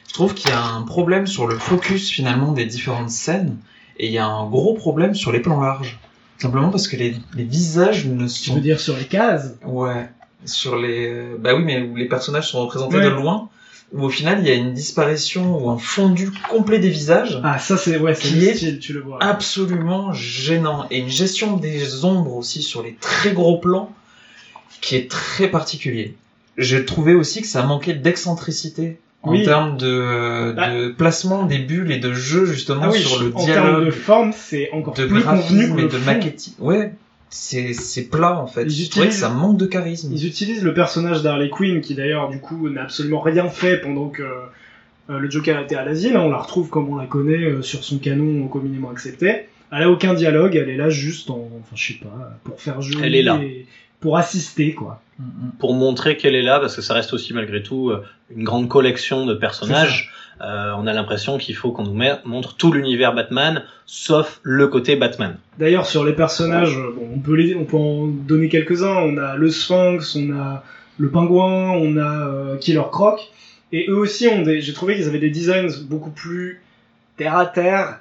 Je trouve qu'il y a un problème sur le focus finalement des différentes scènes, et il y a un gros problème sur les plans larges. Simplement parce que les, les visages ne Tu sont veux dire sur les cases? Ouais, sur les. Bah oui, mais où les personnages sont représentés Ouais. de loin, où au final il y a une disparition ou un fondu complet des visages, Ah, ça, c'est ouais, c'est Qui est style, tu le vois. absolument gênant. Et une gestion des ombres aussi sur les très gros plans, qui est très particulier. J'ai trouvé aussi que ça manquait d'excentricité. En Oui. termes de, de placement des bulles et de jeu justement Ah oui, sur le en termes de dialogue, forme, c'est encore de, plus convenu graphisme que et le de fond. maquettis. Ouais, c'est c'est plat en fait. Ils Je trouvais que utilisent- ça manque de charisme. Ils utilisent le personnage d'Harley Quinn, qui d'ailleurs, du coup, n'a absolument rien fait pendant que euh, le Joker était à l'asile. On la retrouve comme on la connaît euh, sur son canon communément accepté. Elle a aucun dialogue, elle est là juste en, enfin, je sais pas, pour faire jeu. Elle est là. Pour assister, quoi. Mm, mm. Pour montrer qu'elle est là, parce que ça reste aussi malgré tout euh, une grande collection de personnages. Euh, on a l'impression qu'il faut qu'on nous montre tout l'univers Batman, sauf le côté Batman. D'ailleurs, sur les personnages, bon, on peut les, on peut en donner quelques-uns. On a le Sphinx, on a le Pingouin, on a euh, Killer Croc, et eux aussi ont des. J'ai trouvé qu'ils avaient des designs beaucoup plus terre à terre.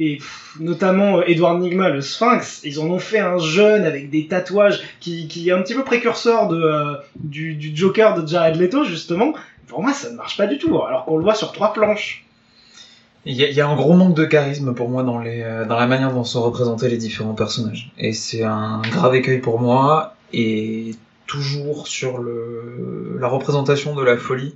Et notamment euh, Edward Nigma, le Sphinx, ils en ont fait un jeune avec des tatouages qui, est un petit peu précurseur de, euh, du, Joker de Jared Leto, justement. Pour moi, ça ne marche pas du tout, alors qu'on le voit sur trois planches. Il y, a, un gros manque de charisme pour moi euh, dans la manière dont sont représentés les différents personnages. Et c'est un grave écueil pour moi. Et toujours sur la représentation de la folie.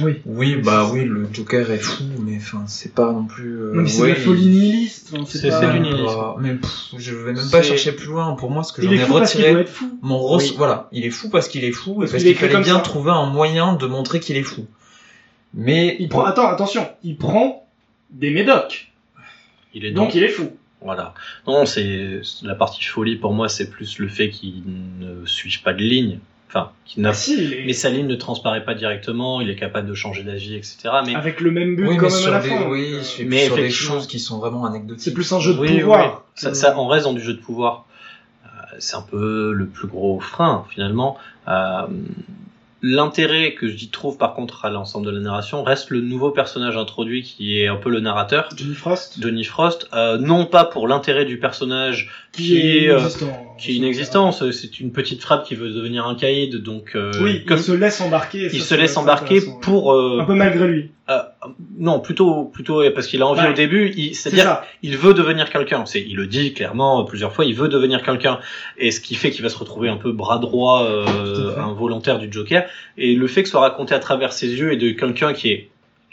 Oui. Oui, bah oui, le Joker est fou, mais enfin, c'est pas non plus. euh, Non, mais c'est ouais, de la folie nihiliste. enfin, C'est- pas- c'est du il- nihilisme. pas- Mais pff, je vais même pas chercher plus loin. Pour moi, ce que Il j'en est ai fou parce qu'il retiré, doit être fou. mon res- Oui. voilà, il est fou parce qu'il est fou Parce et parce qu'il fallait bien ça. trouver un moyen de montrer qu'il est fou. Mais Il prend, attends, attention, il prend des médocs. Il est donc, Donc il est fou. voilà. Non, c'est la partie folie pour moi, c'est plus le fait qu'il ne suive pas de ligne. Enfin, qui n'a. Ah, si, est- Mais sa ligne ne transparaît pas directement. Il est capable de changer d'avis, etc. Mais avec le même but Oui, quand mais même sur à la des, fin. oui, donc, euh, mais sur des choses qui sont vraiment anecdotiques. c'est plus un jeu de Oui, oui, pouvoir. Ça, ça, on reste dans du jeu de pouvoir. Euh, c'est un peu le plus gros frein finalement. Euh, L'intérêt que j'y trouve par contre à l'ensemble de la narration reste le nouveau personnage introduit qui est un peu le narrateur, Johnny Frost, Johnny Frost. Euh, non pas pour l'intérêt du personnage qui, est euh, inexistant. qui est inexistant, c'est- une petite frappe qui veut devenir un caïd, donc euh, Oui, comme il se laisse embarquer. il se laisse embarquer pour euh, Un peu malgré lui. Non plutôt plutôt parce qu'il a envie Ouais. au début, c'est-à-dire il veut devenir quelqu'un. C'est, il le dit clairement plusieurs fois, il veut devenir quelqu'un. Et ce qui fait qu'il va se retrouver un peu bras droit, euh, involontaire du Joker. Et le fait que ce soit raconté à travers ses yeux et de quelqu'un qui est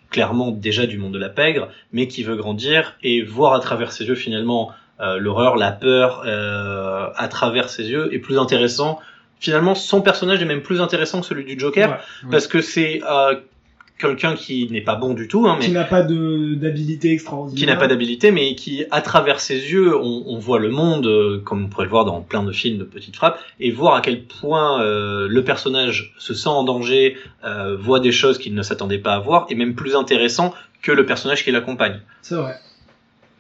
clairement déjà du monde de la pègre, mais qui veut grandir et voir à travers ses yeux finalement euh, l'horreur, la peur euh, à travers ses yeux est plus intéressant. Finalement, son personnage est même plus intéressant que celui du Joker Ouais. parce que c'est euh, quelqu'un qui n'est pas bon du tout, hein, mais Qui n'a pas d'habilité extraordinaire. qui n'a pas d'habilité, mais qui, à travers ses yeux, on, on voit le monde, euh, comme on pourrait le voir dans plein de films de petites frappes, et voir à quel point euh, le personnage se sent en danger, euh, voit des choses qu'il ne s'attendait pas à voir, et même plus intéressant que le personnage qui l'accompagne. C'est vrai.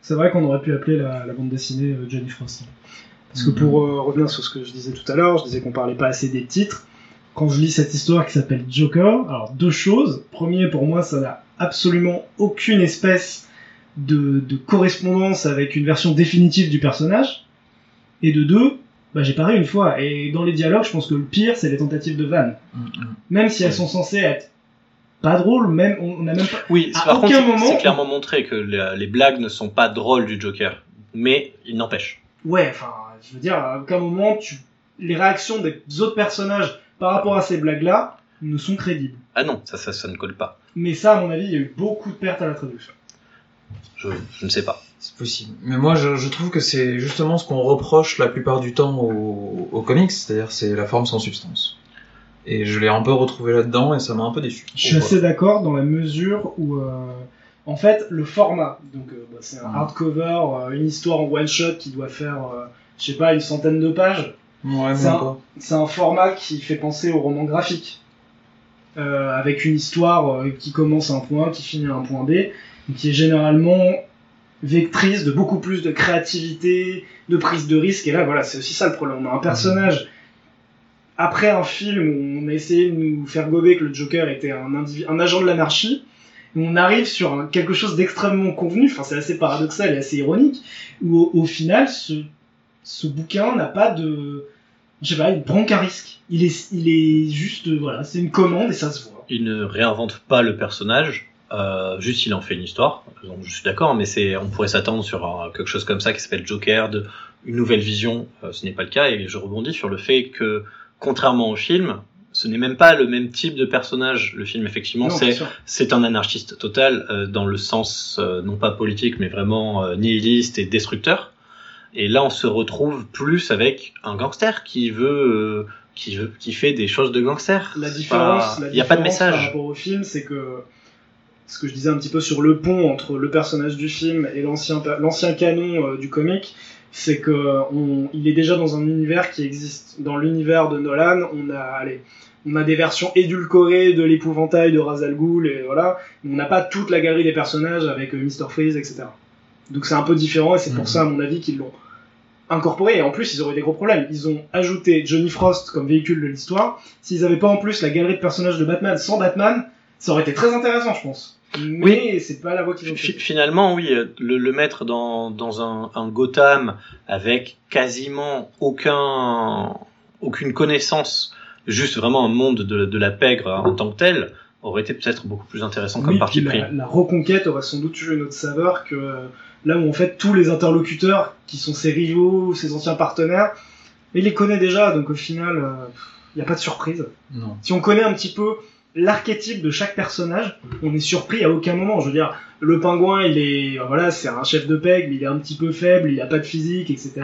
C'est vrai qu'on aurait pu appeler la, la bande dessinée Johnny Frost. Parce que Mhm. pour revenir sur ce que je disais tout à l'heure, je disais qu'on parlait pas assez des titres. Quand je lis cette histoire qui s'appelle Joker, alors deux choses. Premier, pour moi, ça n'a absolument aucune espèce de, de correspondance avec une version définitive du personnage. Et de deux, bah, j'ai parlé une fois. Et dans les dialogues, je pense que le pire, c'est les tentatives de vannes. Mm, mm. Même si elles sont censées être pas drôles, même, on on a même pas, Oui, À par contre, aucun c'est- moment- c'est clairement montré que la- les blagues ne sont pas drôles du Joker, mais il n'empêche. Ouais, enfin, je veux dire, à aucun moment, tu... les réactions des autres personnages par rapport à ces blagues-là ne sont crédibles. Ah non, ça, ça, ça ne colle pas. Mais ça, à mon avis, il y a eu beaucoup de pertes à la traduction. Je, je ne sais pas. C'est possible. Mais moi, je, je trouve que c'est justement ce qu'on reproche la plupart du temps aux, aux comics, c'est-à-dire c'est la forme sans substance. Et je l'ai un peu retrouvé là-dedans et ça m'a un peu déçu. Je suis assez d'accord dans la mesure où, euh, en fait, le format, donc euh, bah, c'est un Mhm. hardcover, euh, une histoire en one shot qui doit faire, euh, je sais pas, une centaine de pages. Ouais, C'est un- pas. C'est un format qui fait penser au roman graphique, euh, avec une histoire euh, qui commence à un point A, qui finit à un point B, qui est généralement vectrice de beaucoup plus de créativité, de prise de risque. Et là, voilà, c'est aussi ça le problème. On a un personnage après un film où on a essayé de nous faire gober que le Joker était un, individu, un agent de l'anarchie. On arrive sur un- quelque chose d'extrêmement convenu, enfin c'est assez paradoxal et assez ironique, où au, au final ce, ce bouquin n'a pas de, je sais pas, il prend qu'un risque. Il est, il est juste, voilà, c'est une commande et ça se voit. il ne réinvente pas le personnage, euh, juste il en fait une histoire. Donc, je suis d'accord, mais c'est, on pourrait s'attendre sur un- quelque chose comme ça qui s'appelle Joker, de, une nouvelle vision. Euh, ce n'est pas le cas, et je rebondis sur le fait que, contrairement au film, ce n'est même pas le même type de personnage. Le film, effectivement, c'est c'est un anarchiste total euh, dans le sens euh, non pas politique, mais vraiment euh, nihiliste et destructeur. Et là, on se retrouve plus avec un gangster qui veut, euh, qui veut, qui fait des choses de gangster. La différence, il n'y a pas de différence Par message. rapport au film, c'est que ce que je disais un petit peu sur le pont entre le personnage du film et l'ancien l'ancien canon euh, du comic, c'est que on, il est déjà dans un univers qui existe. Dans l'univers de Nolan, on a allez, on a des versions édulcorées de l'épouvantail de Ra's al Ghul et voilà, mais on n'a pas toute la galerie des personnages avec euh, Mr Freeze, etc. Donc c'est un peu différent et c'est pour Mhm. ça à mon avis qu'ils l'ont incorporé et en plus ils auraient des gros problèmes. Ils ont ajouté Johnny Frost comme véhicule de l'histoire. S'ils avaient pas en plus la galerie de personnages de Batman sans Batman, ça aurait été très intéressant, je pense. Mais c'est pas la voie qu'ils ont fait. Finalement, oui, euh, le, le mettre dans, dans un, un Gotham avec quasiment aucun, aucune connaissance, juste vraiment un monde de, de la pègre en tant que tel, aurait été peut-être beaucoup plus intéressant comme Oui, parti pris. la, la reconquête aurait sans doute eu une autre saveur que là où en fait tous les interlocuteurs qui sont ses rivaux, ses anciens partenaires, il les connaît déjà, donc au final, il n'y a pas de surprise. Non. Si on connaît un petit peu l'archétype de chaque personnage, on est surpris à aucun moment. Je veux dire, le pingouin, il est, voilà, c'est un chef de pègre, il est un petit peu faible, il a pas de physique, etc.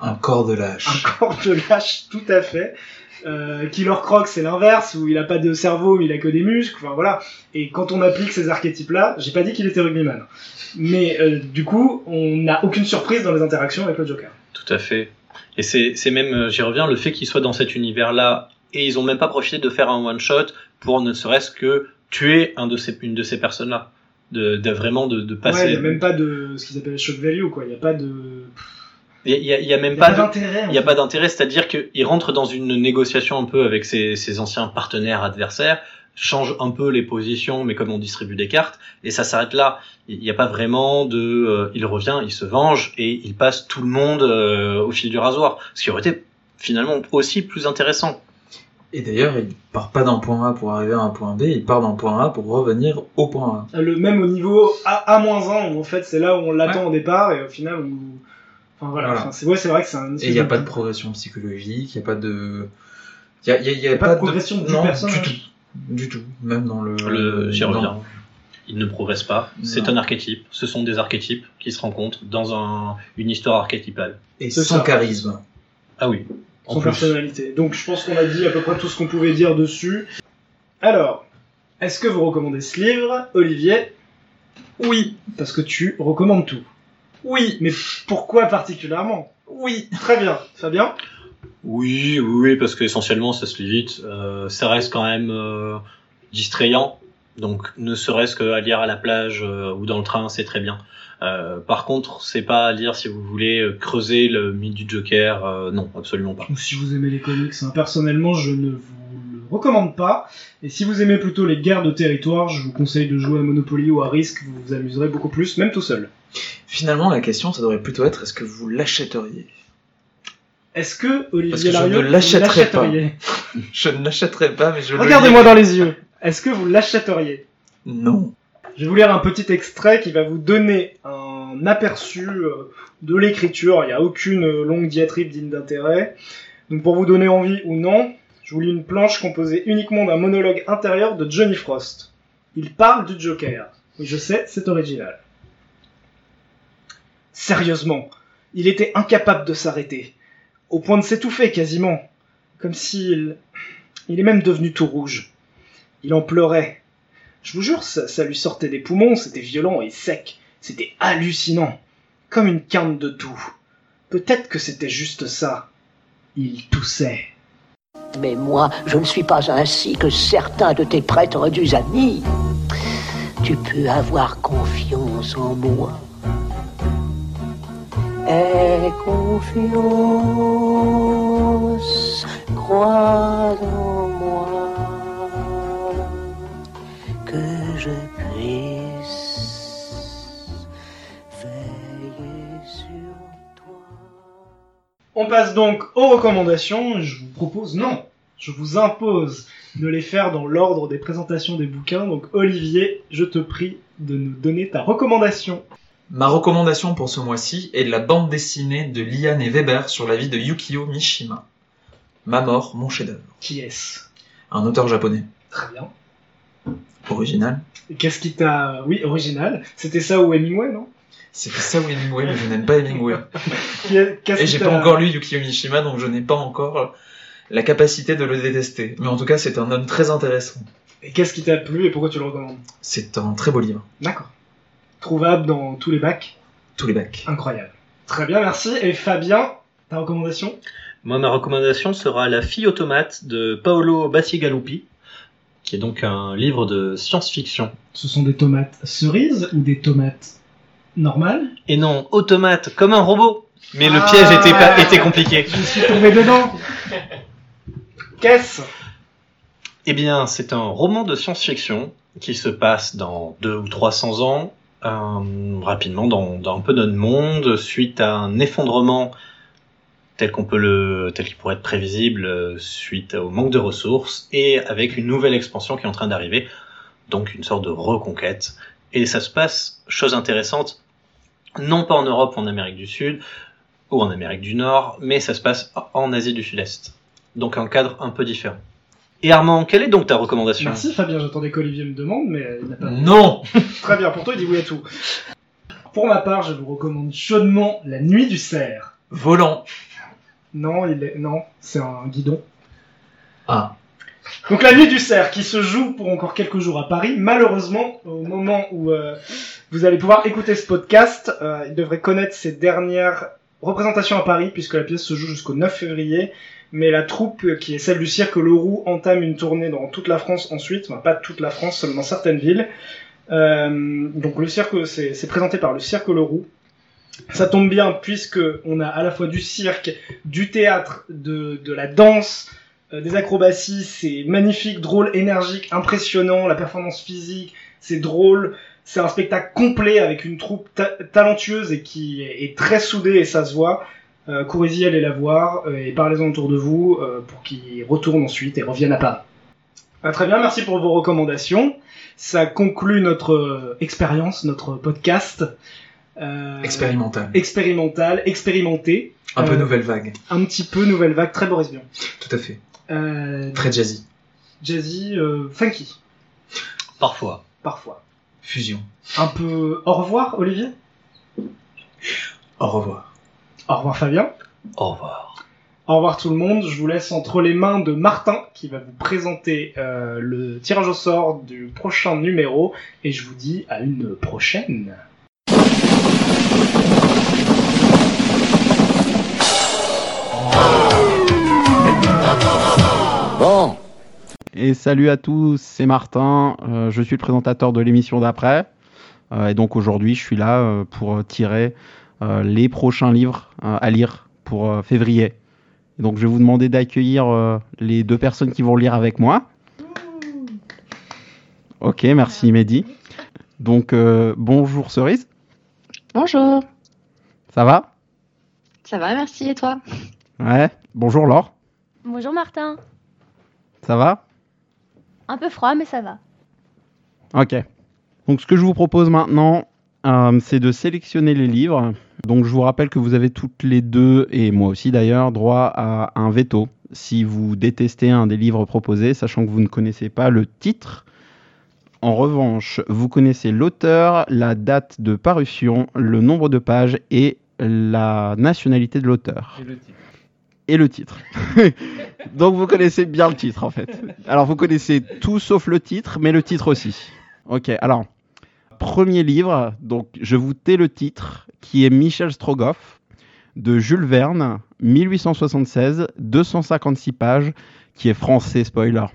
Un corps de Un lâche. corps de lâche, tout à fait. Euh, Killer Croc, c'est l'inverse, où il a pas de cerveau, mais il a que des muscles. Enfin voilà. Et quand on applique ces archétypes-là, j'ai pas dit qu'il était rugbyman, mais euh, du coup, on n'a aucune surprise dans les interactions avec le Joker. Tout à fait. Et c'est même, euh, j'y reviens, le fait qu'il soit dans cet univers-là et ils ont même pas profité de faire un one shot pour ne serait-ce que tuer un de ces, une de ces personnes-là. De, de vraiment de, de Ouais, passer. il y a même pas de ce qu'ils appellent shock value, quoi. Il y a pas de. Il y a, il y a- il y a même y a pas, d'intérêt. Il n'y a fait. pas d'intérêt, c'est-à-dire qu'il rentre dans une négociation un peu avec ses, ses anciens partenaires adversaires, change un peu les positions, mais comme on distribue des cartes, et ça s'arrête là. Il n'y a pas vraiment de... euh, il revient, il se venge, et il passe tout le monde euh, au fil du rasoir. Ce qui aurait été finalement aussi plus intéressant. Et d'ailleurs, il part pas d'un point A pour arriver à un point B, il part d'un point A pour revenir au point A. Le même au niveau A, A-1, où en fait c'est là où on l'attend au départ, et au final où. Enfin voilà, Voilà. Enfin, c'est ouais, c'est vrai que c'est un. Et il n'y a pas de progression psychologique, il n'y a pas de... Il y a, y a- il y a pas de progression du non, personnage. Du tout. Du tout. Même dans le... Le, J'y dans- reviens. Il ne progresse pas. C'est un archétype. Ce sont des archétypes qui se rencontrent dans un, une histoire archétypale. Et sans ça. charisme. Ah oui. En plus. personnalité. Donc je pense qu'on a dit à peu près tout ce qu'on pouvait dire dessus. Alors, est-ce que vous recommandez ce livre, Olivier? Oui, Parce que tu recommandes tout. Oui, Mais pourquoi particulièrement? Oui. Très bien, Fabien Oui, oui, oui, parce qu'essentiellement ça se lit vite. Euh, ça reste quand même euh, distrayant. Donc ne serait-ce qu'à lire à la plage euh, ou dans le train, c'est très bien. Euh, par contre, c'est pas à lire si vous voulez creuser le mythe du Joker. euh, non, absolument pas. Ou si vous aimez les comics, hein, personnellement je ne vous le recommande pas. Et si vous aimez plutôt les guerres de territoire, je vous conseille de jouer à Monopoly ou à Risk, vous vous amuserez beaucoup plus, même tout seul. Finalement, la question, ça devrait plutôt être, est-ce que vous l'achèteriez? Est-ce que Olivier Parce que je ne vous l'achèterai pas. Je ne l'achèterai pas, mais je Regardez-moi dans les yeux. Est-ce que vous l'achèteriez? Non. Je vais vous lire un petit extrait qui va vous donner un aperçu euh, de l'écriture. Il n'y a aucune euh, longue diatribe digne d'intérêt. Donc pour vous donner envie ou non, je vous lis une planche composée uniquement d'un monologue intérieur de Johnny Frost. Il parle du Joker. Oui, je sais, c'est original. Sérieusement, il était incapable de s'arrêter, au point de s'étouffer quasiment, comme s'il... Il est même devenu tout rouge. Il en pleurait. Je vous jure, ça, lui sortait des poumons, c'était violent et sec. C'était hallucinant. Comme une canne de toux. Peut-être que c'était juste ça. Il toussait. Mais moi, je ne suis pas ainsi que certains de tes prêtres du amis. Tu peux avoir confiance en moi. Aie confiance, crois en moi, On passe donc aux recommandations. Je vous propose, non, je vous impose de les faire dans l'ordre des présentations des bouquins. Donc Olivier, je te prie de nous donner ta recommandation. Ma recommandation pour ce mois-ci est de la bande dessinée de Liane et Weber sur la vie de Yukio Mishima. Ma mort, mon chef-d'œuvre. Qui est-ce? Un auteur japonais. Très bien. Original. Qu'est-ce qui t'a... Oui, original. C'était ça ou Hemingway, non? C'était ça ou Hemingway, mais je n'aime pas Hemingway. Et j'ai pas encore lu Yukio Mishima, donc je n'ai pas encore la capacité de le détester. Mais en tout cas, c'est un homme très intéressant. Et qu'est-ce qui t'a plu et pourquoi tu le recommandes? C'est un très beau livre. D'accord. Trouvable dans tous les bacs? Tous les bacs. Incroyable. Très bien, merci. Et Fabien, ta recommandation? Moi, ma recommandation sera La fille automate de Paolo Bacigalupi, qui est donc un livre de science-fiction. Ce sont des tomates cerises ou des tomates? Normales Et non, automate, comme un robot. Mais le Ah. piège était, pas, était compliqué. Je suis tombé dedans. Qu'est-ce? Eh bien, c'est un roman de science-fiction qui se passe dans deux ou 300 ans, euh, rapidement dans, dans un peu notre monde, suite à un effondrement tel qu'on peut le, tel qu'il pourrait être prévisible, suite au manque de ressources, et avec une nouvelle expansion qui est en train d'arriver, donc une sorte de reconquête. Et ça se passe, chose intéressante, non pas en Europe ou en Amérique du Sud, ou en Amérique du Nord, mais ça se passe en Asie du Sud-Est. Donc un cadre un peu différent. Et Armand, quelle est donc ta recommandation? Merci Fabien, j'attendais qu'Olivier me demande, mais il n'a pas. Non Très bien, pour toi il dit oui à tout. Pour ma part, je vous recommande chaudement La Nuit du Cerf. Volant. Non, il est... non, c'est un guidon. Ah. Donc La Nuit du Cerf, qui se joue pour encore quelques jours à Paris. Malheureusement, au moment où euh, vous allez pouvoir écouter ce podcast, euh, il devrait connaître ses dernières représentations à Paris, puisque la pièce se joue jusqu'au 9 février. mais la troupe euh, qui est celle du Cirque Leroux entame une tournée dans toute la France ensuite, pas toute la France, seulement certaines villes. Euh, donc le cirque, c'est présenté par le Cirque Leroux. Ça tombe bien puisque on a à la fois du cirque, du théâtre, de, la danse, des acrobaties, c'est magnifique, drôle, énergique, impressionnant, la performance physique, c'est drôle, c'est un spectacle complet avec une troupe ta- talentueuse et qui est, très soudée et ça se voit. Euh, Courez-y, allez la voir euh, et parlez-en autour de vous euh, pour qu'ils retournent ensuite et reviennent à Paris. Ah, très bien, merci pour vos recommandations. Ça conclut notre euh, expérience, notre podcast. Euh, Expérimental. expérimental, expérimenté, Un peu euh, nouvelle vague. un petit peu nouvelle vague, très Boris Vian. Tout à fait. Euh, Très jazzy. jazzy, euh, funky, Parfois. parfois. Fusion. Un peu au revoir, Olivier. Au revoir. Au revoir, Fabien. Au revoir. Au revoir tout le monde. Je vous laisse entre les mains de Martin qui va vous présenter euh, le tirage au sort du prochain numéro et je vous dis à une prochaine. Bon, Et salut à tous, c'est Martin, euh, je suis le présentateur de l'émission d'après. Euh, et donc aujourd'hui, je suis là euh, pour tirer euh, les prochains livres euh, à lire pour euh, février. Et donc je vais vous demander d'accueillir euh, les deux personnes qui vont lire avec moi. Ok, merci Mehdi. Donc euh, bonjour Cerise, Bonjour, ça va? Ça va, merci, et toi? Ouais. Bonjour Laure, Bonjour Martin. ça va? Un peu froid, mais ça va. Ok. Donc ce que je vous propose maintenant, euh, c'est de sélectionner les livres. Donc je vous rappelle que vous avez toutes les deux, et moi aussi d'ailleurs, droit à un veto si vous détestez un des livres proposés, sachant que vous ne connaissez pas le titre. En revanche, vous connaissez l'auteur, la date de parution, le nombre de pages et la nationalité de l'auteur et le titre. Donc vous connaissez bien le titre en fait. Alors vous connaissez tout sauf le titre, mais le titre aussi. Ok, alors premier livre, donc je vous tais le titre, qui est Michel Strogoff de Jules Verne, 1876, 256 pages, qui est français spoiler.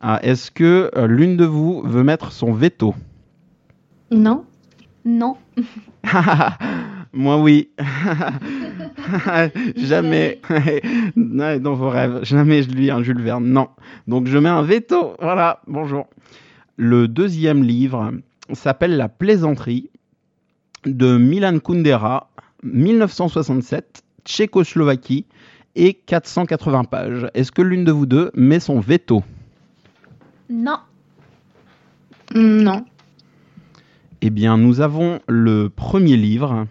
Ah, Est-ce que euh, l'une de vous veut mettre son veto? Non Non. Moi oui. jamais. Dans vos rêves. Jamais je lis un Jules Verne. Non. Donc je mets un veto. Voilà. Bonjour. Le deuxième livre s'appelle La plaisanterie de Milan Kundera, 1967, Tchécoslovaquie et 480 pages. Est-ce que l'une de vous deux met son veto? Non. Non. Eh bien, nous avons le premier livre.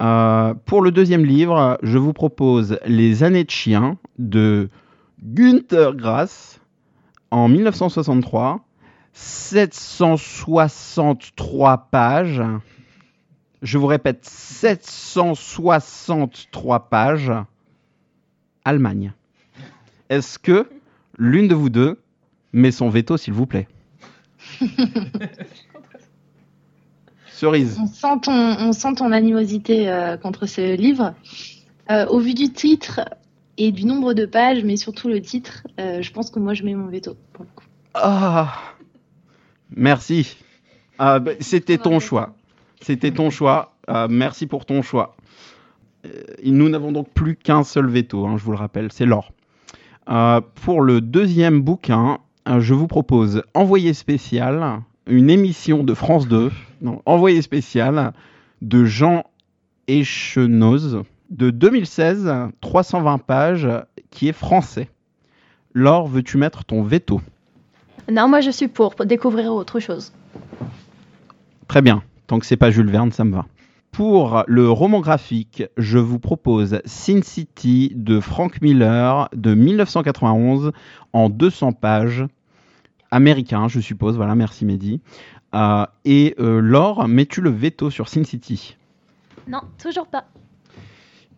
Euh, pour le deuxième livre, je vous propose Les années de chien de Günther Grass en 1963. 763 pages. Je vous répète, 763 pages. Allemagne. Est-ce que l'une de vous deux met son veto, s'il vous plaît? Cerise. On sent ton, on sent ton animosité euh, contre ce livre. Euh, au vu du titre et du nombre de pages, mais surtout le titre, euh, je pense que moi je mets mon veto. pour le coup. Ah, merci. Ah, bah, C'était ton choix. C'était ton choix. Ah, merci pour ton choix. Nous n'avons donc plus qu'un seul veto, hein, je vous le rappelle, c'est l'or. Pour le deuxième bouquin, je vous propose Envoyé spécial, une émission de France 2, non, Envoyé spécial de Jean Echenoz de 2016, 320 pages, qui est français. Laure, veux-tu mettre ton veto? Non, moi je suis pour, pour découvrir autre chose. Très bien. Tant que c'est pas Jules Verne, ça me va. Pour le roman graphique, je vous propose Sin City de Frank Miller de 1991 en 200 pages. Américain, je suppose. Voilà, merci Mehdi. Et euh, Laure, mets-tu le veto sur Sin City? Non, toujours pas.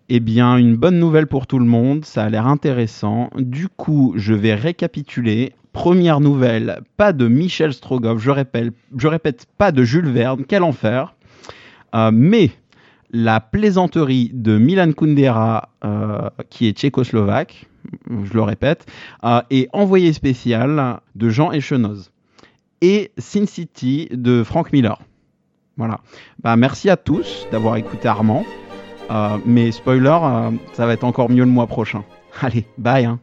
Eh bien, une bonne nouvelle pour tout le monde, ça a l'air intéressant. Du coup, je vais récapituler. Première nouvelle, pas de Michel Strogoff, je répète, je répète pas de Jules Verne, quel enfer. Euh, mais La plaisanterie de Milan Kundera, euh, qui est tchécoslovaque, je le répète, euh, et Envoyé spécial de Jean Echenoz. Et Sin City de Frank Miller. Voilà. Bah, merci à tous d'avoir écouté Armand. Euh, mais spoiler, euh, ça va être encore mieux le mois prochain. Allez, bye. hein.